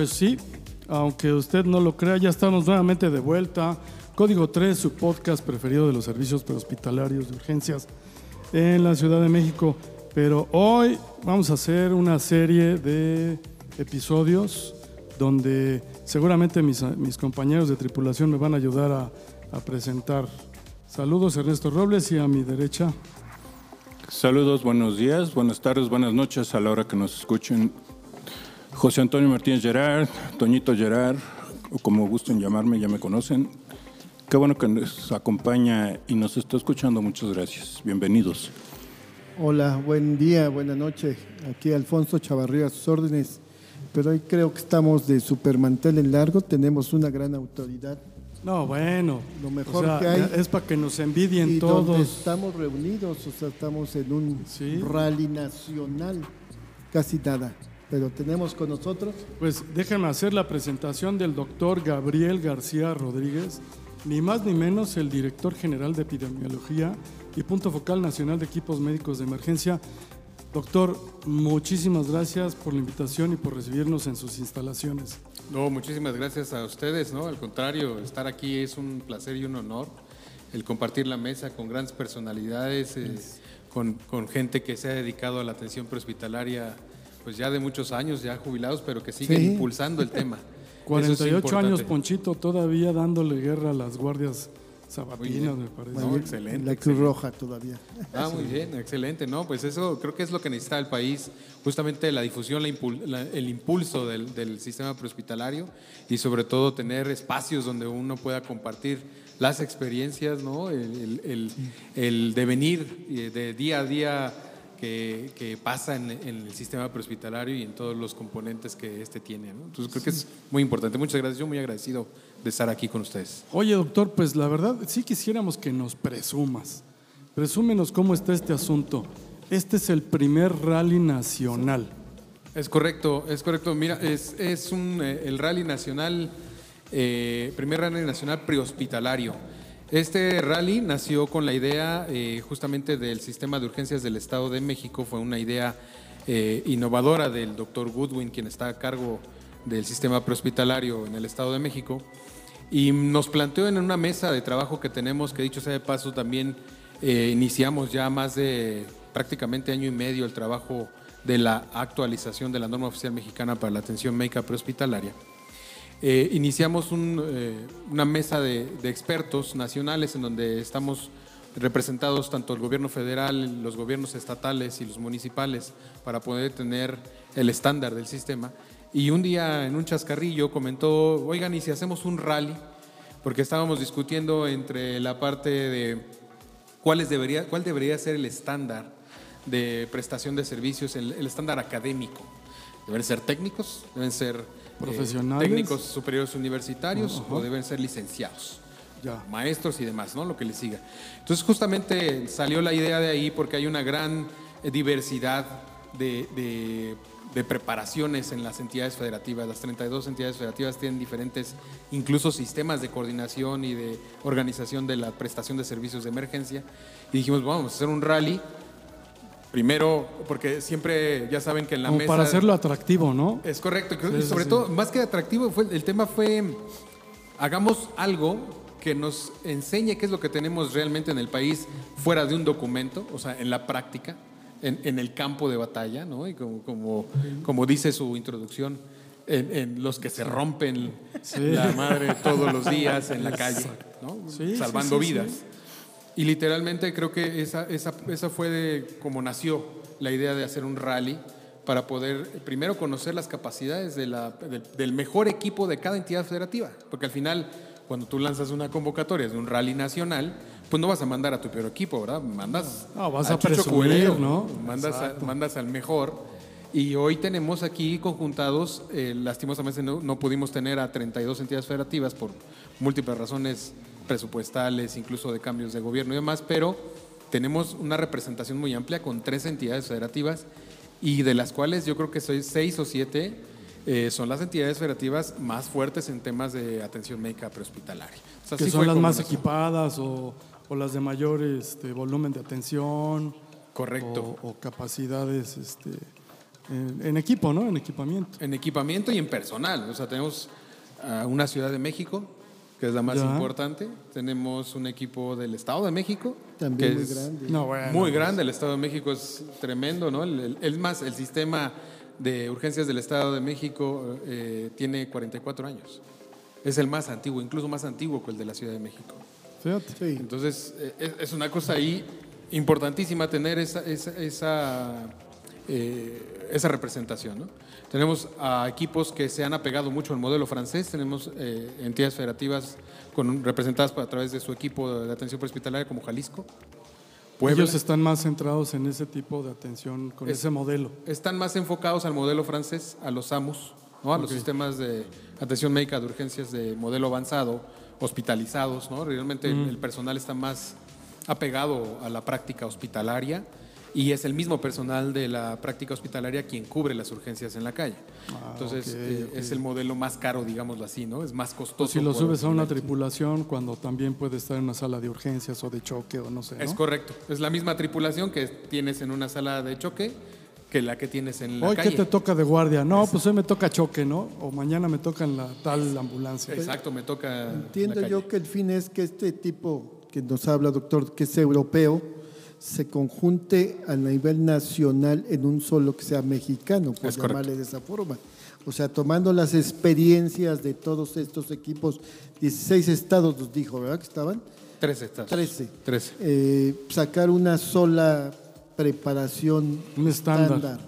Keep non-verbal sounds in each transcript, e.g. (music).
Pues sí, aunque usted no lo crea, ya estamos nuevamente de vuelta. Código 3, su podcast preferido de los servicios prehospitalarios de urgencias en la Ciudad de México. Pero hoy vamos a hacer una serie de episodios donde seguramente mis, compañeros de tripulación me van a ayudar a presentar. Saludos Ernesto Robles y a mi derecha. Saludos, buenos días, buenas tardes, buenas noches a la hora que nos escuchen. José Antonio Martínez Gerard, Toñito Gerard, o como gusten llamarme, ya me conocen. Qué bueno que nos acompaña y nos está escuchando. Muchas gracias. Bienvenidos. Hola, buen día, buena noche. Aquí Alfonso Chavarría, a sus órdenes. Pero hoy creo que estamos de supermantel en largo, tenemos una gran autoridad No, bueno. Lo mejor o sea, que hay. Es para que nos envidien y donde todos. estamos reunidos, o sea, estamos en un Sí. rally nacional, casi nada. Pero tenemos con nosotros Pues déjenme hacer la presentación del doctor Gabriel García Rodríguez, ni más ni menos el director general de epidemiología y punto focal nacional de equipos médicos de emergencia. Doctor, muchísimas gracias por la invitación y por recibirnos en sus instalaciones. No, muchísimas gracias a ustedes, ¿no? Al contrario, estar aquí es un placer y un honor. El compartir la mesa con grandes personalidades, eh, con, con gente que se ha dedicado a la atención prehospitalaria, pues ya de muchos años, ya jubilados, pero que siguen Sí. impulsando el tema. (laughs) Eso es 48 años. Ponchito, todavía dándole guerra a las guardias sabatinas, me parece. No, excelente, la Cruz Roja todavía. Ah, (laughs) muy bien, excelente, ¿no? Pues eso creo que es lo que necesita el país, justamente la difusión, la impul- la- el impulso del, del sistema prehospitalario y sobre todo tener espacios donde uno pueda compartir las experiencias, ¿no? El, el- el- el devenir eh, de día a día que, que pasa en, en el sistema prehospitalario y en todos los componentes que este tiene, ¿no? Entonces creo que es muy importante. Muchas gracias, yo muy agradecido de estar aquí con ustedes. Oye, doctor, pues la verdad sí quisiéramos que nos presumas. Presúmenos cómo está este asunto. Este es el primer rally nacional. Es correcto, es correcto. Mira, es, es un, eh, el rally nacional, eh, primer rally nacional prehospitalario. Este rally nació con la idea eh, justamente del sistema de urgencias del Estado de México. Fue una idea eh, innovadora del doctor Goodwin, quien está a cargo del sistema prehospitalario en el Estado de México. Y nos planteó en una mesa de trabajo que tenemos, que dicho sea de paso, también eh, iniciamos ya más de prácticamente año y medio el trabajo de la actualización de la norma oficial mexicana para la atención médica prehospitalaria. Eh, iniciamos eh, una mesa de, expertos nacionales en donde estamos representados tanto el gobierno federal, los gobiernos estatales y los municipales para poder tener el estándar del sistema. Y un día en un chascarrillo comentó, oigan, ¿y si hacemos un rally? Porque estábamos discutiendo entre la parte de cuáles debería, cuál debería ser el estándar de prestación de servicios, el, el estándar académico. ¿Deben ser técnicos? ¿Deben ser eh, Profesionales. técnicos superiores universitarios o deben ser licenciados? Ya. maestros y demás, ¿no? Lo que les siga. Entonces, justamente salió la idea de ahí porque hay una gran eh, diversidad de, de- de preparaciones en las entidades federativas. Las 32 entidades federativas tienen diferentes, incluso sistemas de coordinación y de organización de la prestación de servicios de emergencia. Y dijimos, vamos a hacer un rally. Primero, porque siempre, ya saben que en la Como mesa... para hacerlo atractivo, ¿no? Es correcto. Sí, sí, sobre sí. todo, más que atractivo, fue, el tema fue, hagamos algo que nos enseñe qué es lo que tenemos realmente en el país fuera de un documento, o sea, en la práctica, en, en el campo de batalla, ¿no? Y como, como, como dice su introducción, en, en los que se rompen la madre todos los (laughs) días en la calle, ¿no? Sí, Salvando sí. vidas. Y literalmente creo que esa, esa, esa fue de como nació la idea de hacer un rally para poder primero conocer las capacidades de la- del, del mejor equipo de cada entidad federativa, porque al final cuando tú lanzas una convocatoria de un rally nacional, pues no vas a mandar a tu peor equipo, ¿verdad? Mandas No, vas a presumir, ¿no? Mandas, a- mandas al mejor. Y hoy tenemos aquí conjuntados, eh, lastimosamente no, no pudimos tener a 32 entidades federativas por múltiples razones presupuestales, incluso de cambios de gobierno y demás, pero tenemos una representación muy amplia con tres entidades federativas y de las cuales yo creo que soy seis o siete eh, son las entidades federativas más fuertes en temas de atención médica prehospitalaria. O sea, que sí son las más equipadas o, o las de mayor este, volumen de atención. Correcto. O, o capacidades este, en, en equipo, ¿no? En equipamiento. En equipamiento y en personal. O sea, tenemos a una Ciudad de México, que es la más Ya. importante. Tenemos un equipo del Estado de México. También que muy es grande. No, bueno. Muy grande. El Estado de México es tremendo, ¿no? El, el- es más, el sistema de urgencias del Estado de México eh, tiene 44 años. Es el más antiguo, incluso más antiguo que el de la Ciudad de México. Fíjate. Entonces, eh, es, es una cosa ahí importantísima tener esa, esa, esa, eh, esa representación. ¿no? Tenemos a equipos que se han apegado mucho al modelo francés, tenemos eh, entidades federativas con, representadas a través de su equipo de atención prehospitalaria como Jalisco. Puebla. Ellos están más centrados en ese tipo de atención, con Es- ese modelo. Están más enfocados al modelo francés, a los AMUS, ¿no? a los sistemas de atención médica de urgencias de modelo avanzado, hospitalizados. ¿no? Realmente el- el personal está más apegado a la práctica hospitalaria y es el mismo personal de la práctica hospitalaria quien cubre las urgencias en la calle. Entonces, ok, eh, ok. es el modelo más caro, digámoslo así, ¿no? Es más costoso. O si lo subes a una tripulación cuando también puede estar en una sala de urgencias o de choque o no sé. ¿no? Es correcto. Es la misma tripulación que tienes en una sala de choque que la que tienes en la Hoy calle. que te toca de guardia. No, pues hoy me toca choque, ¿no? O mañana me toca en la tal ambulancia. Exacto, me toca. en Entiendo la calle. yo que el fin es que este tipo que nos habla, doctor, que es europeo, se conjunte a nivel nacional en un solo que sea mexicano, por Es correcto. llamarle de esa forma. O sea, tomando las experiencias de todos estos equipos, 16 estados nos dijo, ¿verdad? Que estaban. Trece estados. 13. Trece. Eh, sacar una sola preparación Un estándar.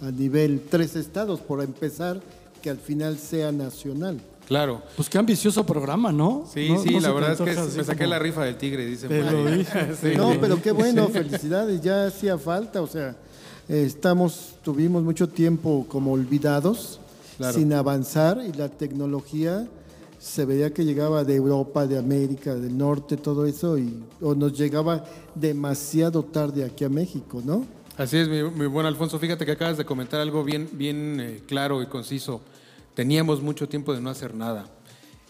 a nivel tres estados, por empezar, que al final sea nacional. Claro. Pues qué ambicioso programa, ¿no? Sí, No- sí, no la verdad es que me saqué como- la rifa del tigre, dice. Te lo dije. (laughs) Sí. No, pero qué bueno, felicidades, ya hacía falta, o sea, eh, estamos, tuvimos mucho tiempo como olvidados, Claro. sin avanzar y la tecnología se veía que llegaba de Europa, de América, del norte, todo eso, y, o nos llegaba demasiado tarde aquí a México, ¿no? Así es, mi, mi buen Alfonso. Fíjate que acabas de comentar algo bien, bien eh, claro y conciso. Teníamos mucho tiempo de no hacer nada.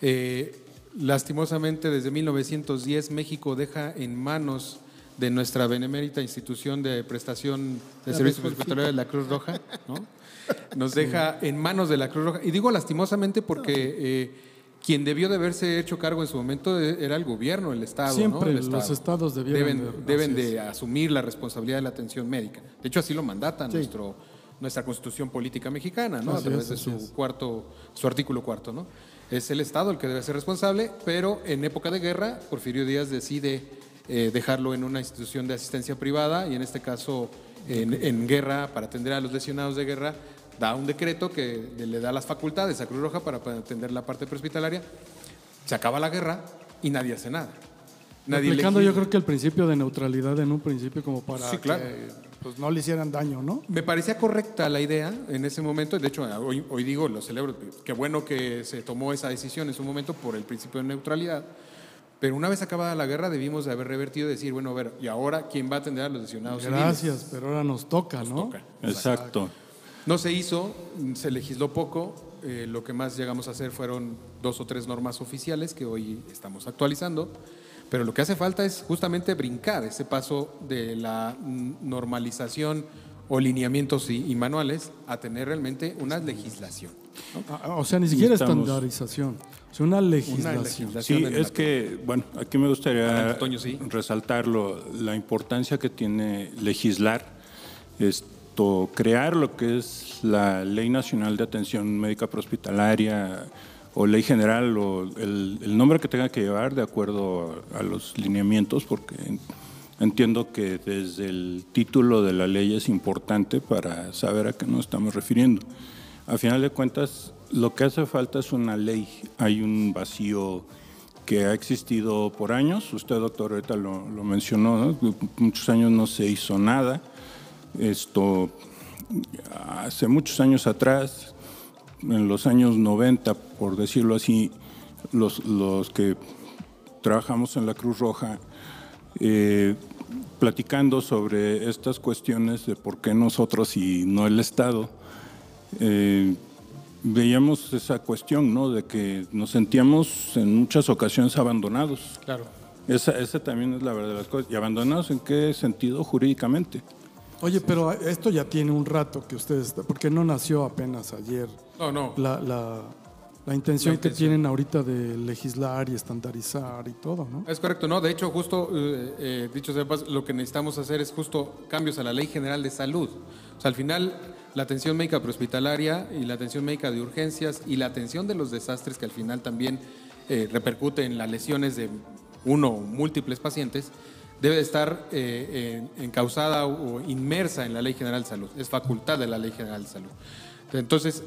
Eh, lastimosamente, desde 1910, México deja en manos de nuestra benemérita institución de prestación de La servicios hospitalarios de la Cruz Roja, ¿no? (laughs) Nos deja en manos de la Cruz Roja. Y digo lastimosamente porque eh, quien debió de haberse hecho cargo en su momento eh, era el gobierno, el Estado. ¿no? Siempre El los Estado. estados debieran deben, de- deben de asumir la responsabilidad de la atención médica. De hecho, así lo mandata nuestro, nuestra constitución política mexicana, ¿no? Así a través es, de su cuarto, su artículo cuarto, ¿no? Es el Estado el que debe ser responsable, pero en época de guerra, Porfirio Díaz decide eh, dejarlo en una institución de asistencia privada y en este caso en, en guerra, para atender a los lesionados de guerra, da un decreto que le da las facultades a Cruz Roja para, atender la parte prehospitalaria. Se acaba la guerra y nadie hace nada. Nadie Aplicando yo creo que el principio de neutralidad en un principio como para Sí, claro. que pues, no le hicieran daño, ¿no? Me parecía correcta la idea en ese momento. De hecho, hoy, hoy digo, lo celebro. Qué bueno que se tomó esa decisión en su momento por el principio de neutralidad. Pero una vez acabada la guerra, debimos de haber revertido y decir, bueno, a ver, ¿y ahora quién va a atender a los lesionados civiles? Gracias, pero ahora nos toca, ¿no? toca. Exacto. No se hizo, se legisló poco. eh, lo que más llegamos a hacer fueron dos o tres normas oficiales que hoy estamos actualizando. Pero lo que hace falta es justamente brincar ese paso de la normalización o lineamientos y, y manuales a tener realmente una legislación. Ah, O sea, ni siquiera estamos- estandarización, es una legislación. legislación. Sí, es la- que, bueno, aquí me gustaría Toño, sí. resaltarlo, la importancia que tiene legislar, esto, crear lo que es la Ley Nacional de Atención Médica Prehospitalaria o Ley General o el, el nombre que tenga que llevar de acuerdo a, a los lineamientos, porque entiendo que desde el título de la ley es importante para saber a qué nos estamos refiriendo. A final de cuentas, lo que hace falta es una ley. Hay un vacío que ha existido por años. Usted, doctor, ahorita lo, lo mencionó, ¿no? muchos años no se hizo nada. Esto, hace muchos años atrás, en los años 90, por decirlo así, los, los que trabajamos en la Cruz Roja, eh, platicando sobre estas cuestiones de por qué nosotros y no el Estado, eh, veíamos esa cuestión, ¿no? De que nos sentíamos en muchas ocasiones abandonados. Claro. Esa, esa también es la verdad de las cosas. ¿Y abandonados en qué sentido jurídicamente? Oye, pero esto ya tiene un rato que ustedes, porque no nació apenas ayer. No, no. La, la, la intención La que tienen ahorita de legislar y estandarizar y todo, ¿no? Es correcto, ¿no? De hecho, justo, eh, eh, dicho sea de paso, lo que necesitamos hacer es justo cambios a la Ley General de Salud. O sea, al final, la atención médica prehospitalaria y la atención médica de urgencias y la atención de los desastres que al final también eh, repercute en las lesiones de uno o múltiples pacientes, debe de estar eh, en- encausada o inmersa en la Ley General de Salud. Es facultad de la Ley General de Salud. Entonces,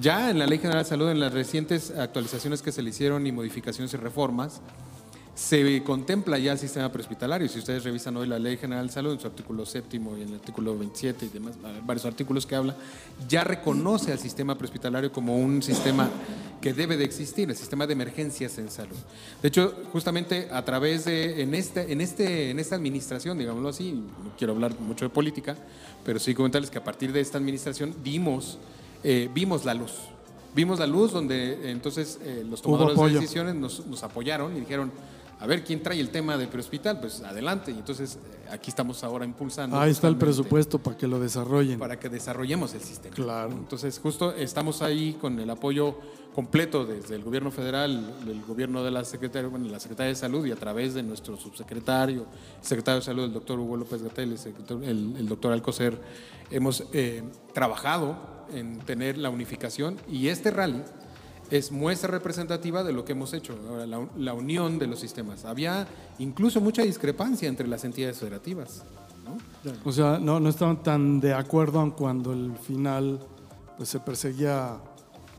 ya en la Ley General de Salud, en las recientes actualizaciones que se le hicieron y modificaciones y reformas, se contempla ya el sistema prehospitalario. Si ustedes revisan hoy la Ley General de Salud, en su artículo séptimo y en el artículo 27 y demás, varios artículos que habla, ya reconoce al sistema prehospitalario como un sistema que debe de existir, el sistema de emergencias en salud. De hecho, justamente a través de, en, este, en, este, en esta administración, digámoslo así, no quiero hablar mucho de política, pero sí comentarles que a partir de esta administración vimos, eh, vimos la luz. Vimos la luz donde entonces eh, los tomadores de decisiones nos, nos apoyaron y dijeron, a ver, ¿quién trae el tema de prehospital? Pues adelante. Y entonces eh, aquí estamos ahora impulsando. Ahí está el presupuesto para que lo desarrollen. Para que desarrollemos el sistema. Claro. Entonces justo estamos ahí con el apoyo completo desde el gobierno federal, el gobierno de la Secretaría, bueno, la Secretaría de Salud y a través de nuestro subsecretario, secretario de Salud, el doctor Hugo López Gatel, el, el- el doctor Alcocer, hemos eh, trabajado en tener la unificación y este rally es muestra representativa de lo que hemos hecho, ahora, la, la unión de los sistemas. Había incluso mucha discrepancia entre las entidades federativas. ¿no? O sea, no, no estaban tan de acuerdo aun cuando al final pues, se perseguía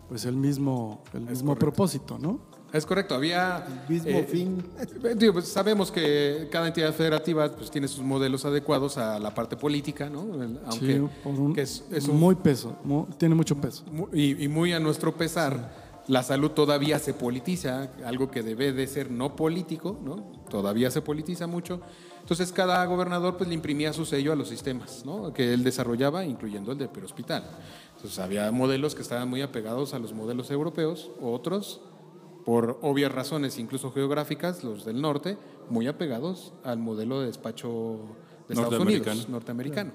pues, el mismo, el mismo propósito, ¿no? Es correcto, había... Mismo eh, fin. eh, digo, pues, sabemos que cada entidad federativa pues, tiene sus modelos adecuados a la parte política, ¿no? El- Aunque Sí, por un- que es, es un- muy peso, mu- tiene mucho peso. y muy a nuestro pesar, la salud todavía se politiza, algo que debe de ser no político, ¿no? Todavía se politiza mucho. Entonces cada gobernador pues le imprimía su sello a los sistemas, ¿no? Que él desarrollaba, incluyendo el de perhospital. Entonces había modelos que estaban muy apegados a los modelos europeos, otros por obvias razones, incluso geográficas, los del norte, muy apegados al modelo de despacho de Estados. Unidos, norteamericano.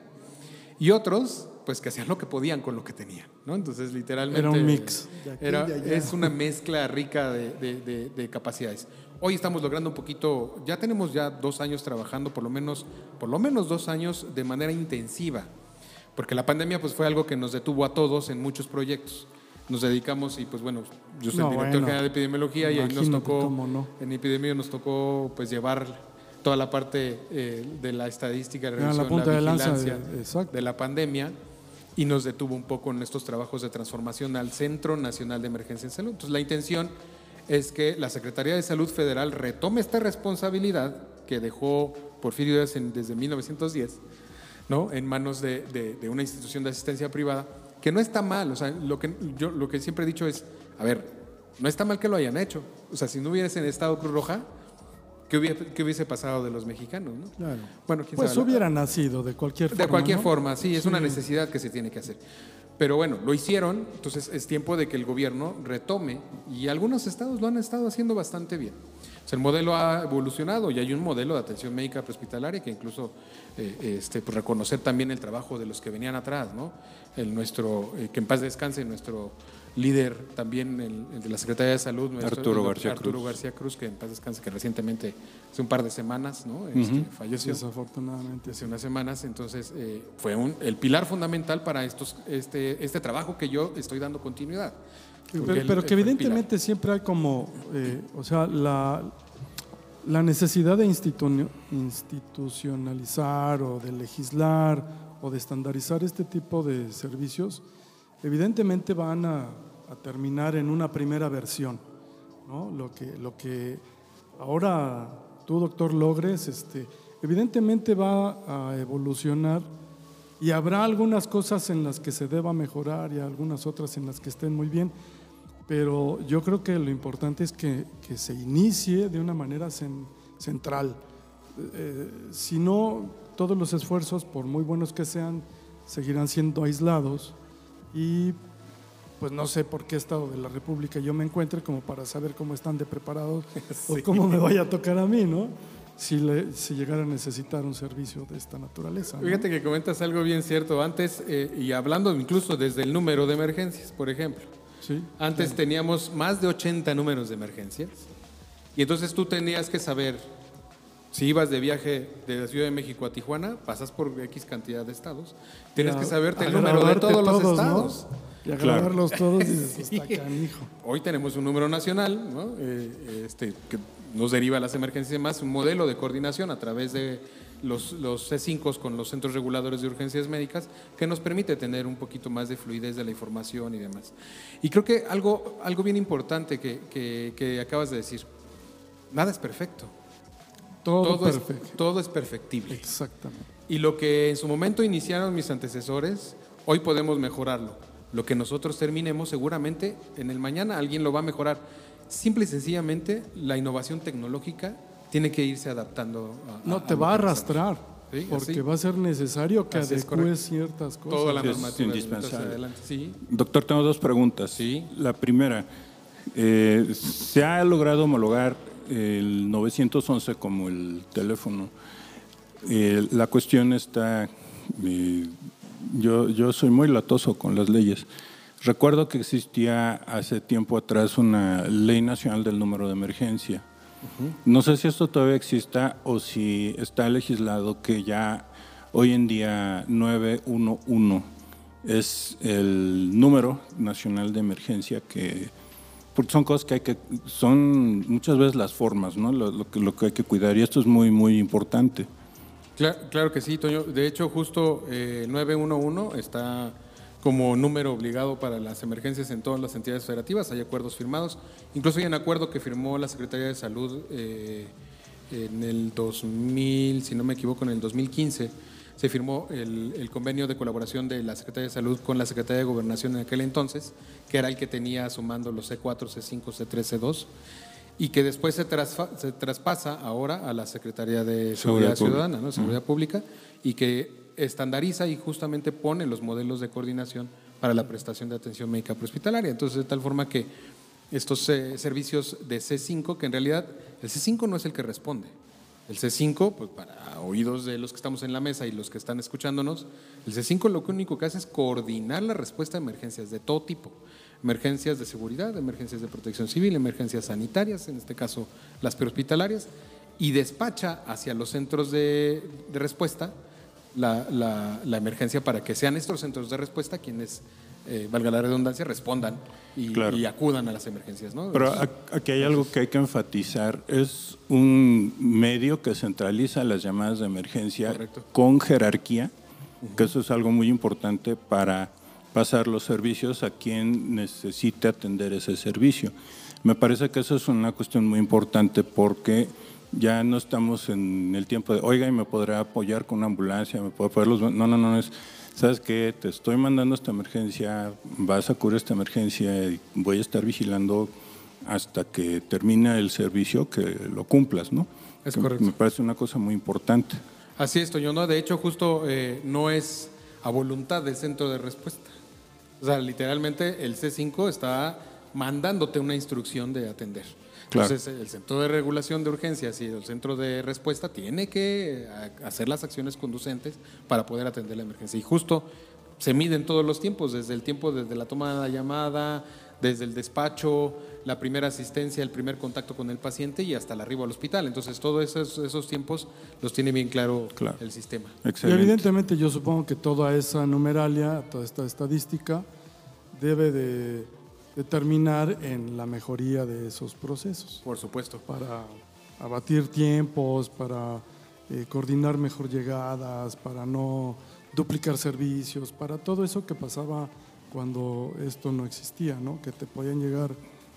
Y otros, pues que hacían lo que podían con lo que tenían, ¿no? Entonces, literalmente... Era un mix. De era- de es una mezcla rica de, de- de- de capacidades. Hoy estamos logrando un poquito, ya tenemos ya dos años trabajando, por lo menos, por lo menos dos años de manera intensiva, porque la pandemia pues fue algo que nos detuvo a todos en muchos proyectos. Nos dedicamos y pues bueno, yo soy No, el director bueno. general de epidemiología y ahí nos tocó, no. en epidemia nos tocó pues llevar toda la parte eh, de la estadística, la Era la de lanza de- vigilancia exacto. de la pandemia y nos detuvo un poco en estos trabajos de transformación al Centro Nacional de Emergencia en Salud. Entonces, la intención es que la Secretaría de Salud Federal retome esta responsabilidad que dejó Porfirio Díaz desde 1910, ¿no? en manos de, de- de una institución de asistencia privada, que no está mal. O sea, lo que, yo, lo que siempre he dicho es, a ver, no está mal que lo hayan hecho. O sea, si no hubiese estado Cruz Roja, ¿qué hubiese, qué hubiese pasado de los mexicanos? ¿no? Claro. Bueno, quién Pues sabe. hubiera nacido de cualquier forma. De cualquier ¿no? forma, sí, es una necesidad que se tiene que hacer. Pero bueno, lo hicieron, entonces es tiempo de que el gobierno retome y algunos estados lo han estado haciendo bastante bien. O sea, el modelo ha evolucionado y hay un modelo de atención médica prehospitalaria que incluso eh, este, pues, reconocer también el trabajo de los que venían atrás, ¿no? El nuestro, eh, que en paz descanse, nuestro líder también, el, el de la Secretaría de Salud, nuestro- Arturo el- García Arturo Cruz. García Cruz, que en paz descanse, que recientemente, hace un par de semanas, ¿no? Este, falleció Desafortunadamente. hace unas semanas, entonces eh, fue un- el pilar fundamental para estos, este, este trabajo que yo estoy dando continuidad. Pero, él- que evidentemente siempre hay como, eh, o sea, la, la necesidad de institu- institucionalizar o de legislar o de estandarizar este tipo de servicios, evidentemente van a, a terminar en una primera versión. Lo que, lo que ahora tú, doctor, logres, este, evidentemente va a evolucionar y habrá algunas cosas en las que se deba mejorar y algunas otras en las que estén muy bien, pero yo creo que lo importante es que, que se inicie de una manera cen- central. Eh, si no, todos los esfuerzos, por muy buenos que sean, seguirán siendo aislados y pues no sé por qué estado de la República yo me encuentre como para saber cómo están de preparados (laughs) o cómo me vaya a tocar a mí, ¿no? Si, le- si llegara a necesitar un servicio de esta naturaleza. ¿no? Fíjate que comentas algo bien cierto antes, eh, y hablando incluso desde el número de emergencias, por ejemplo. Sí. Antes teníamos más de 80 números de emergencias, y entonces tú tenías que saber, si ibas de viaje de la Ciudad de México a Tijuana, pasas por X cantidad de estados, tienes que saberte el número de todos los ¿no? Y a Claro. grabarlos todos y dices, (laughs) está canijo. Hoy tenemos un número nacional, ¿no? Eh, este, que nos deriva a las emergencias y demás, un modelo de coordinación a través de los, los C5 con los centros reguladores de urgencias médicas que nos permite tener un poquito más de fluidez de la información y demás. Y creo que algo, algo bien importante que, que- que acabas de decir, nada es perfecto, Todo, todo, es, perfecto. todo es perfectible. Exactamente. Y lo que en su momento iniciaron mis antecesores, hoy podemos mejorarlo. Lo que nosotros terminemos, seguramente en el mañana alguien lo va a mejorar. Simple y sencillamente, la innovación tecnológica tiene que irse adaptando. A, No, a- te va a arrastrar, Sí, porque así. va a ser necesario que Así es, adecúes correcto. ciertas cosas. Toda la Sí, es normativa. indispensable. Sí. Doctor, tengo dos preguntas. Sí. La primera, eh, ¿se ha logrado homologar el 911 como el teléfono? Eh, la cuestión está, eh, yo, yo soy muy latoso con las leyes. Recuerdo que existía hace tiempo atrás una ley nacional del número de emergencia. No sé si esto todavía exista o si está legislado que ya hoy en día 911 es el número nacional de emergencia que porque son cosas que hay que son muchas veces las formas, ¿no? Lo, lo que, lo que hay que cuidar y esto es muy muy importante. Claro, que sí, Toño. De hecho, justo eh, el 911 está como número obligado para las emergencias en todas las entidades federativas. Hay acuerdos firmados. Incluso hay un acuerdo que firmó la Secretaría de Salud eh, en el 2000, si no me equivoco, en el 2015. Se firmó el, el convenio de colaboración de la Secretaría de Salud con la Secretaría de Gobernación en aquel entonces, que era el que tenía sumando los C4, C5, C3, C2 y que después se, trasfa- se traspasa ahora a la Secretaría de Seguridad. Ciudadana, ¿no? Seguridad Pública, y que estandariza y justamente pone los modelos de coordinación para la prestación de atención médica prehospitalaria. Entonces, de tal forma que estos eh, servicios de C5, que en realidad el C5 no es el que responde. El C5, pues para oídos de los que estamos en la mesa y los que están escuchándonos, el C5 lo único que hace es coordinar la respuesta a emergencias de todo tipo. Emergencias de seguridad, emergencias de protección civil, emergencias sanitarias, en este caso las prehospitalarias, y despacha hacia los centros de, de respuesta la, la- la emergencia para que sean estos centros de respuesta quienes, eh, valga la redundancia, respondan y, Claro. y acudan a las emergencias. ¿no? Pero aquí hay algo que hay que enfatizar. Es un medio que centraliza las llamadas de emergencia Correcto. con jerarquía, que eso es algo muy importante para pasar los servicios a quien necesite atender ese servicio. Me parece que eso es una cuestión muy importante porque ya no estamos en el tiempo de, oiga, ¿y me podrá apoyar con una ambulancia? ¿Me puede apoyar los... No, no, no, es, ¿sabes qué? Te estoy mandando esta emergencia, vas a cubrir esta emergencia y voy a estar vigilando hasta que termine el servicio, que lo cumplas, ¿no? Es Que correcto. Me parece una cosa muy importante. Así es, Toño. No, de hecho, justo eh, no es a voluntad del centro de respuesta. O sea, literalmente el C5 está mandándote una instrucción de atender. Claro. Entonces, el centro de regulación de urgencias y el centro de respuesta tiene que eh, hacer las acciones conducentes para poder atender la emergencia. Y justo se miden todos los tiempos, desde el tiempo desde la toma de la llamada, desde el despacho, la primera asistencia, el primer contacto con el paciente y hasta el arribo al hospital. Entonces, todos esos, esos tiempos los tiene bien claro, Claro. el sistema. Y Excelente. evidentemente yo supongo que toda esa numeralia, toda esta estadística, debe de determinar en la mejoría de esos procesos Por supuesto. para abatir tiempos, para eh, coordinar mejor llegadas, para no duplicar servicios, para todo eso que pasaba cuando esto no existía, ¿no? que te podían llegar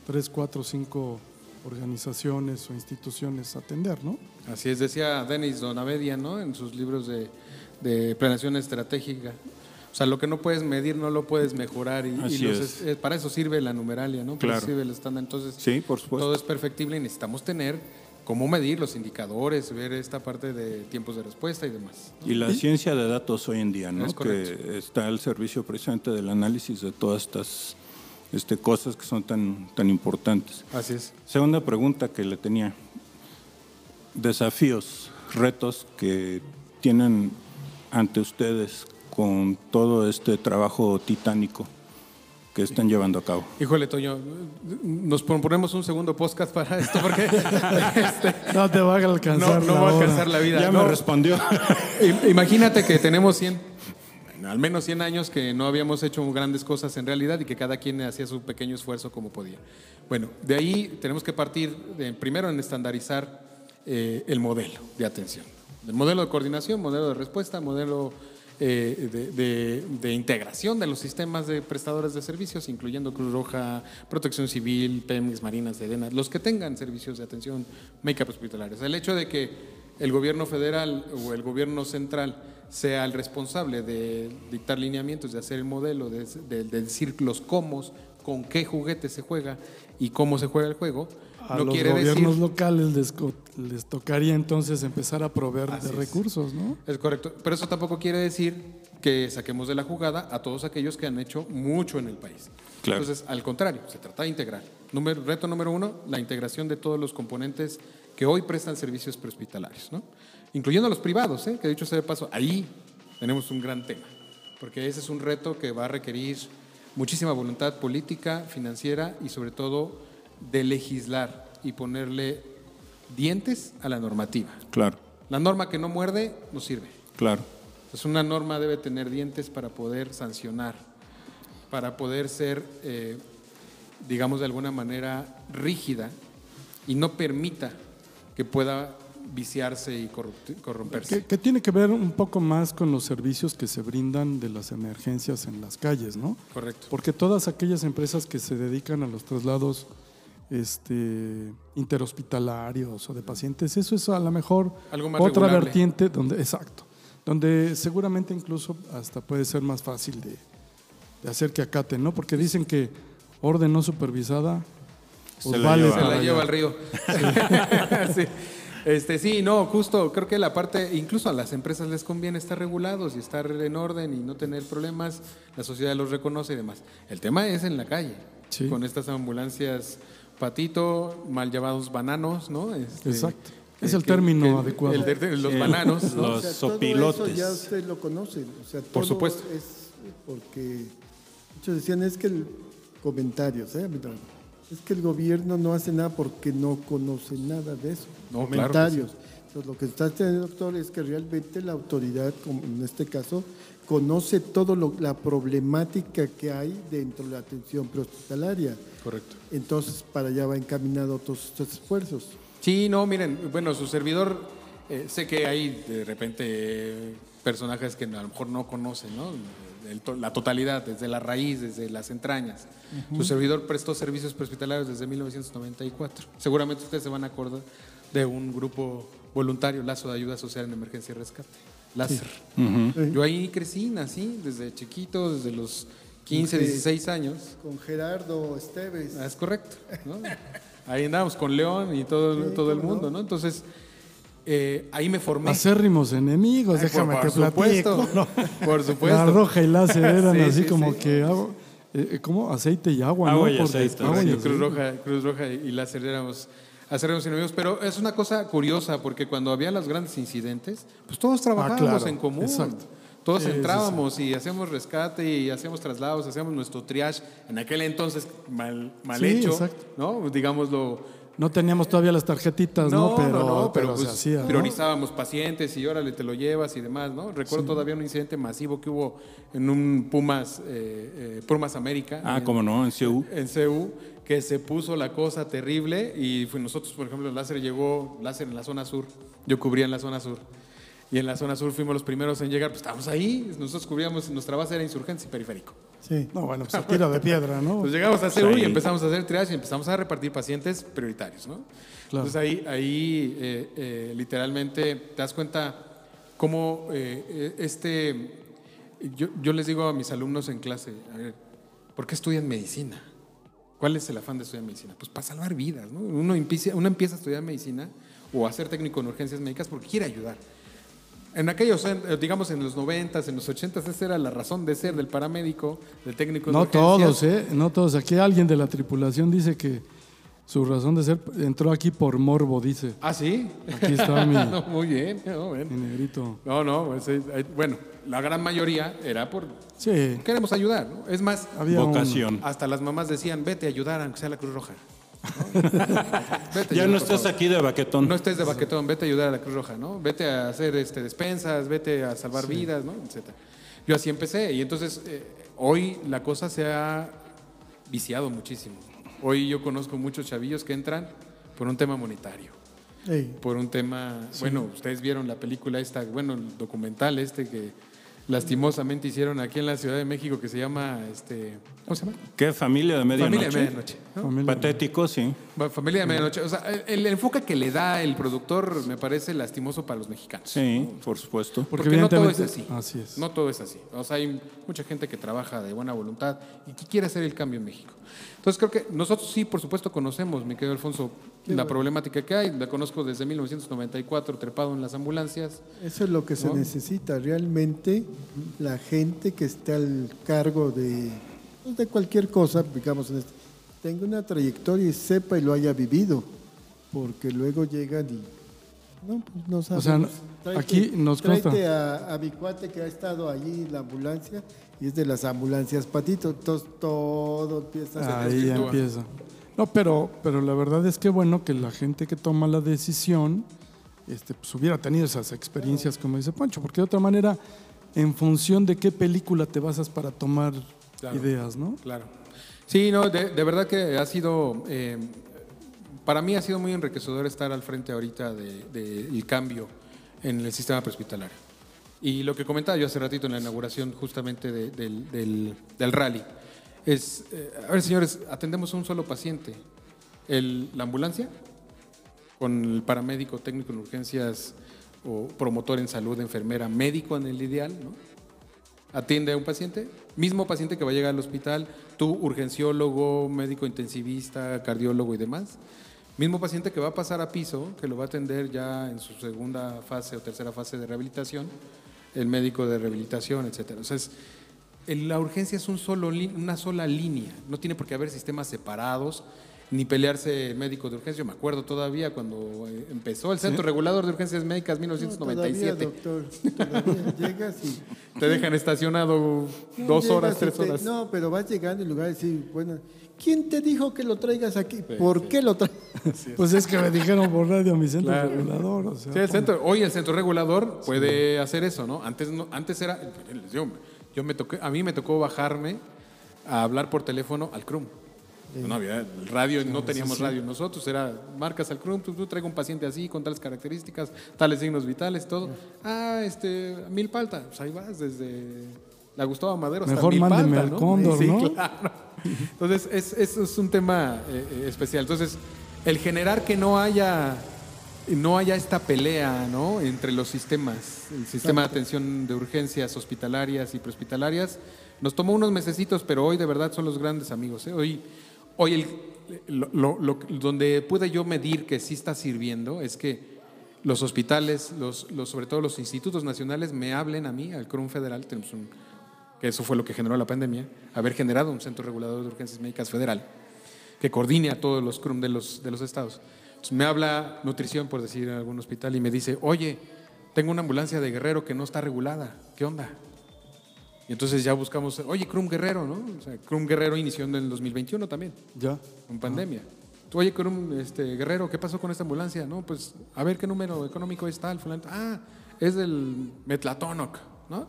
tres, cuatro, cinco organizaciones o instituciones atender, ¿no? Así es, decía Denis Donavedia, ¿no? En sus libros de, de planeación estratégica. O sea, lo que no puedes medir no lo puedes mejorar y, y los es. es- para eso sirve la numeralia, ¿no? Para eso Claro. sirve el estándar. Entonces, Sí, por supuesto. todo es perfectible y necesitamos tener cómo medir los indicadores, ver esta parte de tiempos de respuesta y demás. Y la ciencia de datos hoy en día, ¿no? Es que está al servicio precisamente del análisis de todas estas este, cosas que son tan, tan importantes. Así es. Segunda pregunta que le tenía. Desafíos, retos que tienen ante ustedes con todo este trabajo titánico que están llevando a cabo. Híjole, Toño, nos ponemos un segundo podcast para esto porque (laughs) este, No te va a alcanzar no la va a hora. alcanzar la vida. Ya No, me respondió. im- Imagínate que tenemos 100, bueno, al menos 100 años que no habíamos hecho grandes cosas en realidad y que cada quien hacía su pequeño esfuerzo como podía. Bueno, de ahí tenemos que partir de, primero en estandarizar eh, el modelo de atención. El modelo de coordinación, modelo de respuesta, modelo eh, de, integración de los sistemas de prestadores de servicios, incluyendo Cruz Roja, Protección Civil, Pemex, Marinas, Sedena, los que tengan servicios de atención make-up hospitalarios. El hecho de que el gobierno federal o el gobierno central sea el responsable de dictar lineamientos, de hacer el modelo, de, de- de decir los cómo, con qué juguete se juega y cómo se juega el juego, A no los quiere decir gobiernos locales les, les tocaría entonces empezar a proveer Así de es. recursos, ¿no? Es correcto, pero eso tampoco quiere decir que saquemos de la jugada a todos aquellos que han hecho mucho en el país. Claro. Entonces, al contrario, se trata de integrar. Número, reto número uno, la integración de todos los componentes que hoy prestan servicios prehospitalarios, ¿no? incluyendo los privados, ¿eh? que dicho sea de paso, ahí tenemos un gran tema, porque ese es un reto que va a requerir muchísima voluntad política, financiera y sobre todo de legislar y ponerle dientes a la normativa. Claro, La norma que no muerde no sirve. claro. Entonces una norma debe tener dientes para poder sancionar, para poder ser, eh, digamos de alguna manera, rígida y no permita que pueda viciarse y corromperse. Que, que tiene que ver un poco más con los servicios que se brindan de las emergencias en las calles, ¿no? Correcto. Porque todas aquellas empresas que se dedican a los traslados este, interhospitalarios o de pacientes, eso es a lo mejor Algo más otra regulable. vertiente donde, exacto, donde seguramente incluso hasta puede ser más fácil de, de hacer que acaten, ¿no? Porque dicen que orden no supervisada Se pues la vale lleva. Se la allá. lleva al río. (laughs) sí. Este, sí, no, justo, creo que la parte, incluso a las empresas les conviene estar regulados y estar en orden y no tener problemas, la sociedad los reconoce y demás. El tema es en la calle, Sí. con estas ambulancias patito, mal llamados bananos, ¿no? Este, Exacto. que- Es el que- término que- adecuado. el los Sí. bananos, ¿no? Los O sea, todo sopilotes. eso ya ustedes lo conocen. O sea, Por supuesto. Es porque muchos decían es que el comentarios, ¿eh? es que el gobierno no hace nada porque no conoce nada de eso. No, claro que comentarios. Entonces, lo que está haciendo el doctor es que realmente la autoridad, como en este caso, conoce todo lo, la problemática que hay dentro de la atención prehospitalaria. Correcto. Entonces, para allá va encaminado todos estos esfuerzos. Sí, no, miren, bueno, su servidor, eh, sé que hay de repente eh, personajes que a lo mejor no conocen, ¿no? El la totalidad, desde la raíz, desde las entrañas. Su servidor prestó servicios prehospitalarios desde 1994. Seguramente ustedes se van a acordar de un grupo voluntario, Lazo de Ayuda Social en Emergencia y Rescate, LASER. Yo ahí crecí, nací desde chiquito, desde los 15, Sí. 16 años. Con Gerardo Esteves. Ah, Es correcto. ¿no? Ahí andamos con León y todo, Sí, todo el mundo, ¿no? Entonces, eh, ahí me formé. Acérrimos enemigos, Ay, déjame por, te por supuesto, platico. ¿no? por supuesto. La roja y láser (laughs) eran Sí, así sí, como sí. que agua, eh, ¿cómo? aceite y agua, Agua ¿no? y Por- aceite, agua y Cruz aceite. Roja, Cruz Roja y Láser éramos acérrimos enemigos, pero es una cosa curiosa porque cuando había los grandes incidentes, pues todos trabajábamos Ah, claro, en común. exacto. Todos Sí, sí, entrábamos y hacíamos rescate y hacíamos traslados, hacíamos nuestro triage, en aquel entonces mal, mal hecho, exacto. ¿no? Digámoslo, No teníamos todavía las tarjetitas, ¿no? Pero, pero, se pues, hacía. ¿no? priorizábamos pacientes y órale, te lo llevas y demás, ¿no? Recuerdo todavía un incidente masivo que hubo en un Pumas, eh, eh, Pumas América. Ah, en- cómo no, en CEU. En CEU, que se puso la cosa terrible y fue nosotros, por ejemplo, el láser llegó, láser en la zona sur, yo cubría en la zona sur. Y en la zona sur fuimos los primeros en llegar, pues estábamos ahí, nosotros cubríamos, nuestra base era insurgencia y periférico. Sí. No, bueno, pues a tiro de piedra, ¿no? Pues llegamos a CEU Sí. y empezamos a hacer triage y empezamos a repartir pacientes prioritarios, ¿no? Claro. Entonces ahí, ahí eh, eh, literalmente te das cuenta cómo eh, este... Yo, yo les digo a mis alumnos en clase, a ver, ¿por qué estudian medicina? ¿Cuál es el afán de estudiar medicina? Pues para salvar vidas, ¿no? Uno empieza, uno empieza a estudiar medicina o a ser técnico en urgencias médicas porque quiere ayudar. En aquellos, eh, digamos, en los 90, en los 80, esa era la razón de ser del paramédico, del técnico No todos, ¿eh? No todos. Aquí alguien de la tripulación dice que su razón de ser entró aquí por morbo, dice. Ah, sí. Aquí está mi, (laughs) no, muy bien. No, bueno. mi negrito. no, no, pues, eh, eh, bueno, la gran mayoría era por Sí, queremos ayudar, ¿no? Es más, había un- Vocación. hasta las mamás decían, vete a ayudar aunque sea la Cruz Roja. ¿No? Vete a Ya no estás favor. aquí de baquetón. No estés de baquetón, vete a ayudar a la Cruz Roja, ¿no? Vete a hacer este, despensas, vete a salvar vidas, ¿no? Etcétera. Yo así empecé y entonces eh, hoy la cosa se ha viciado muchísimo. Hoy yo conozco muchos chavillos que entran por un tema monetario, Ey, por un tema, bueno, ustedes vieron la película esta, bueno, el documental este que lastimosamente hicieron aquí en la Ciudad de México que se llama, este, ¿cómo se llama? ¿Qué familia de medianoche? Familia de Medianoche. ¿no? familia- Patético, sí. Familia de Medianoche. O sea, el, el enfoque que le da el productor me parece lastimoso para los mexicanos. Sí, por supuesto. Porque, no todo es así. Así es. No todo es así. O sea, hay mucha gente que trabaja de buena voluntad y que quiere hacer el cambio en México. Entonces creo que nosotros sí, por supuesto, conocemos, mi querido Alfonso, la problemática que hay. La conozco desde 1994, trepado en las ambulancias. Eso es lo que se necesita. Realmente la gente que está al cargo de, pues, de cualquier cosa, digamos, en este, tenga una trayectoria y sepa y lo haya vivido. Porque luego llegan y... No, pues no sea, aquí nos consta. a, a mi cuate que ha estado allí en la ambulancia y es de las ambulancias patito. Entonces todo empieza a Ahí empieza. No, pero, pero la verdad es que bueno que la gente que toma la decisión este, pues hubiera tenido esas experiencias, como dice Pancho, porque de otra manera, en función de qué película te basas para tomar Claro. ideas, ¿no? Claro. Sí, no, de, de verdad que ha sido, eh, para mí ha sido muy enriquecedor estar al frente ahorita del de, del cambio en el sistema prehospitalario. Y lo que comentaba yo hace ratito en la inauguración justamente de- del, del- del rally es, eh, a ver señores, atendemos a un solo paciente, el, la ambulancia, con el paramédico técnico en urgencias o promotor en salud, enfermera, médico en el ideal, ¿no? atiende a un paciente, mismo paciente que va a llegar al hospital, tú urgenciólogo, médico intensivista, cardiólogo y demás, mismo paciente que va a pasar a piso, que lo va a atender ya en su segunda fase o tercera fase de rehabilitación, el médico de rehabilitación, etcétera. O sea, es- la urgencia es un solo, una sola línea, no tiene por qué haber sistemas separados ni pelearse el médico de urgencia. Yo me acuerdo todavía cuando eh, empezó el Centro Regulador de Urgencias Médicas No, 1997. Todavía, doctor. Todavía llegas y... (laughs) Te dejan estacionado No, dos horas, tres te- horas. No, pero vas llegando en lugar de decir, bueno, ¿quién te dijo que lo traigas aquí? ¿Por qué lo traes? Pues es que me dijeron por radio a mi centro Claro. regulador. O sea, Sí, el centro, hoy el centro regulador puede hacer eso, ¿no? Antes, no, antes era, les digo, yo me toqué, a mí me tocó bajarme a hablar por teléfono al CRUM. No había radio, no teníamos radio nosotros, era marcas al CRUM, tú, tú traigo un paciente así, con tales características, tales signos vitales, todo. Ah, este, mil palta, pues ahí vas desde la Gustavo Madero hasta Mejor Milpalta, mándeme al ¿no? Cóndor, sí, ¿no? claro. Entonces, es, es, es un tema eh, eh, especial. Entonces, el generar que no haya no haya esta pelea ¿no? entre los sistemas, el sistema de atención de urgencias hospitalarias y prehospitalarias, nos tomó unos mesecitos, pero hoy de verdad son los grandes amigos. ¿eh? Hoy, hoy el, lo- lo- lo- donde pude yo medir que sí está sirviendo es que los hospitales, los, los- sobre todo los institutos nacionales, me hablen a mí, al CRUM federal, tenemos un, que eso fue lo que generó la pandemia, haber generado un centro regulador de urgencias médicas federal que coordine a todos los CRUM de los, de los estados. Entonces, me habla nutrición, por decir, en algún hospital y me dice, oye, tengo una ambulancia de Guerrero que no está regulada, ¿qué onda? Y entonces ya buscamos, oye, CRUM Guerrero, ¿no? O sea, CRUM Guerrero inició en el 2021 también, Ya. en pandemia. Oye, CRUM este, Guerrero, ¿qué pasó con esta ambulancia? No, pues, a ver qué número económico es tal, fulano. Ah, es del Metlatónoc, ¿no?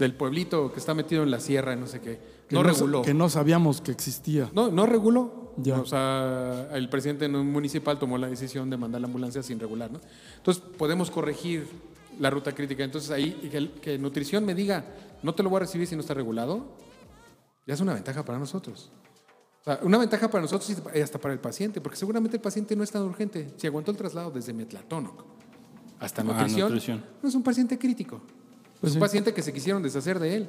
Del pueblito que está metido en la sierra, no sé qué. No sa- reguló. Que no sabíamos que existía. No, no reguló. Ya. O sea, el presidente municipal tomó la decisión de mandar la ambulancia sin regular, ¿no? Entonces, podemos corregir la ruta crítica. Entonces ahí que, que nutrición me diga, no te lo voy a recibir si no está regulado, ya es una ventaja para nosotros. O sea, una ventaja para nosotros y hasta para el paciente, porque seguramente el paciente no es tan urgente. Si aguantó el traslado desde Metlatónoc hasta Ah, nutrición, nutrición. no es un paciente crítico. Pues es sí. un paciente que se quisieron deshacer de él.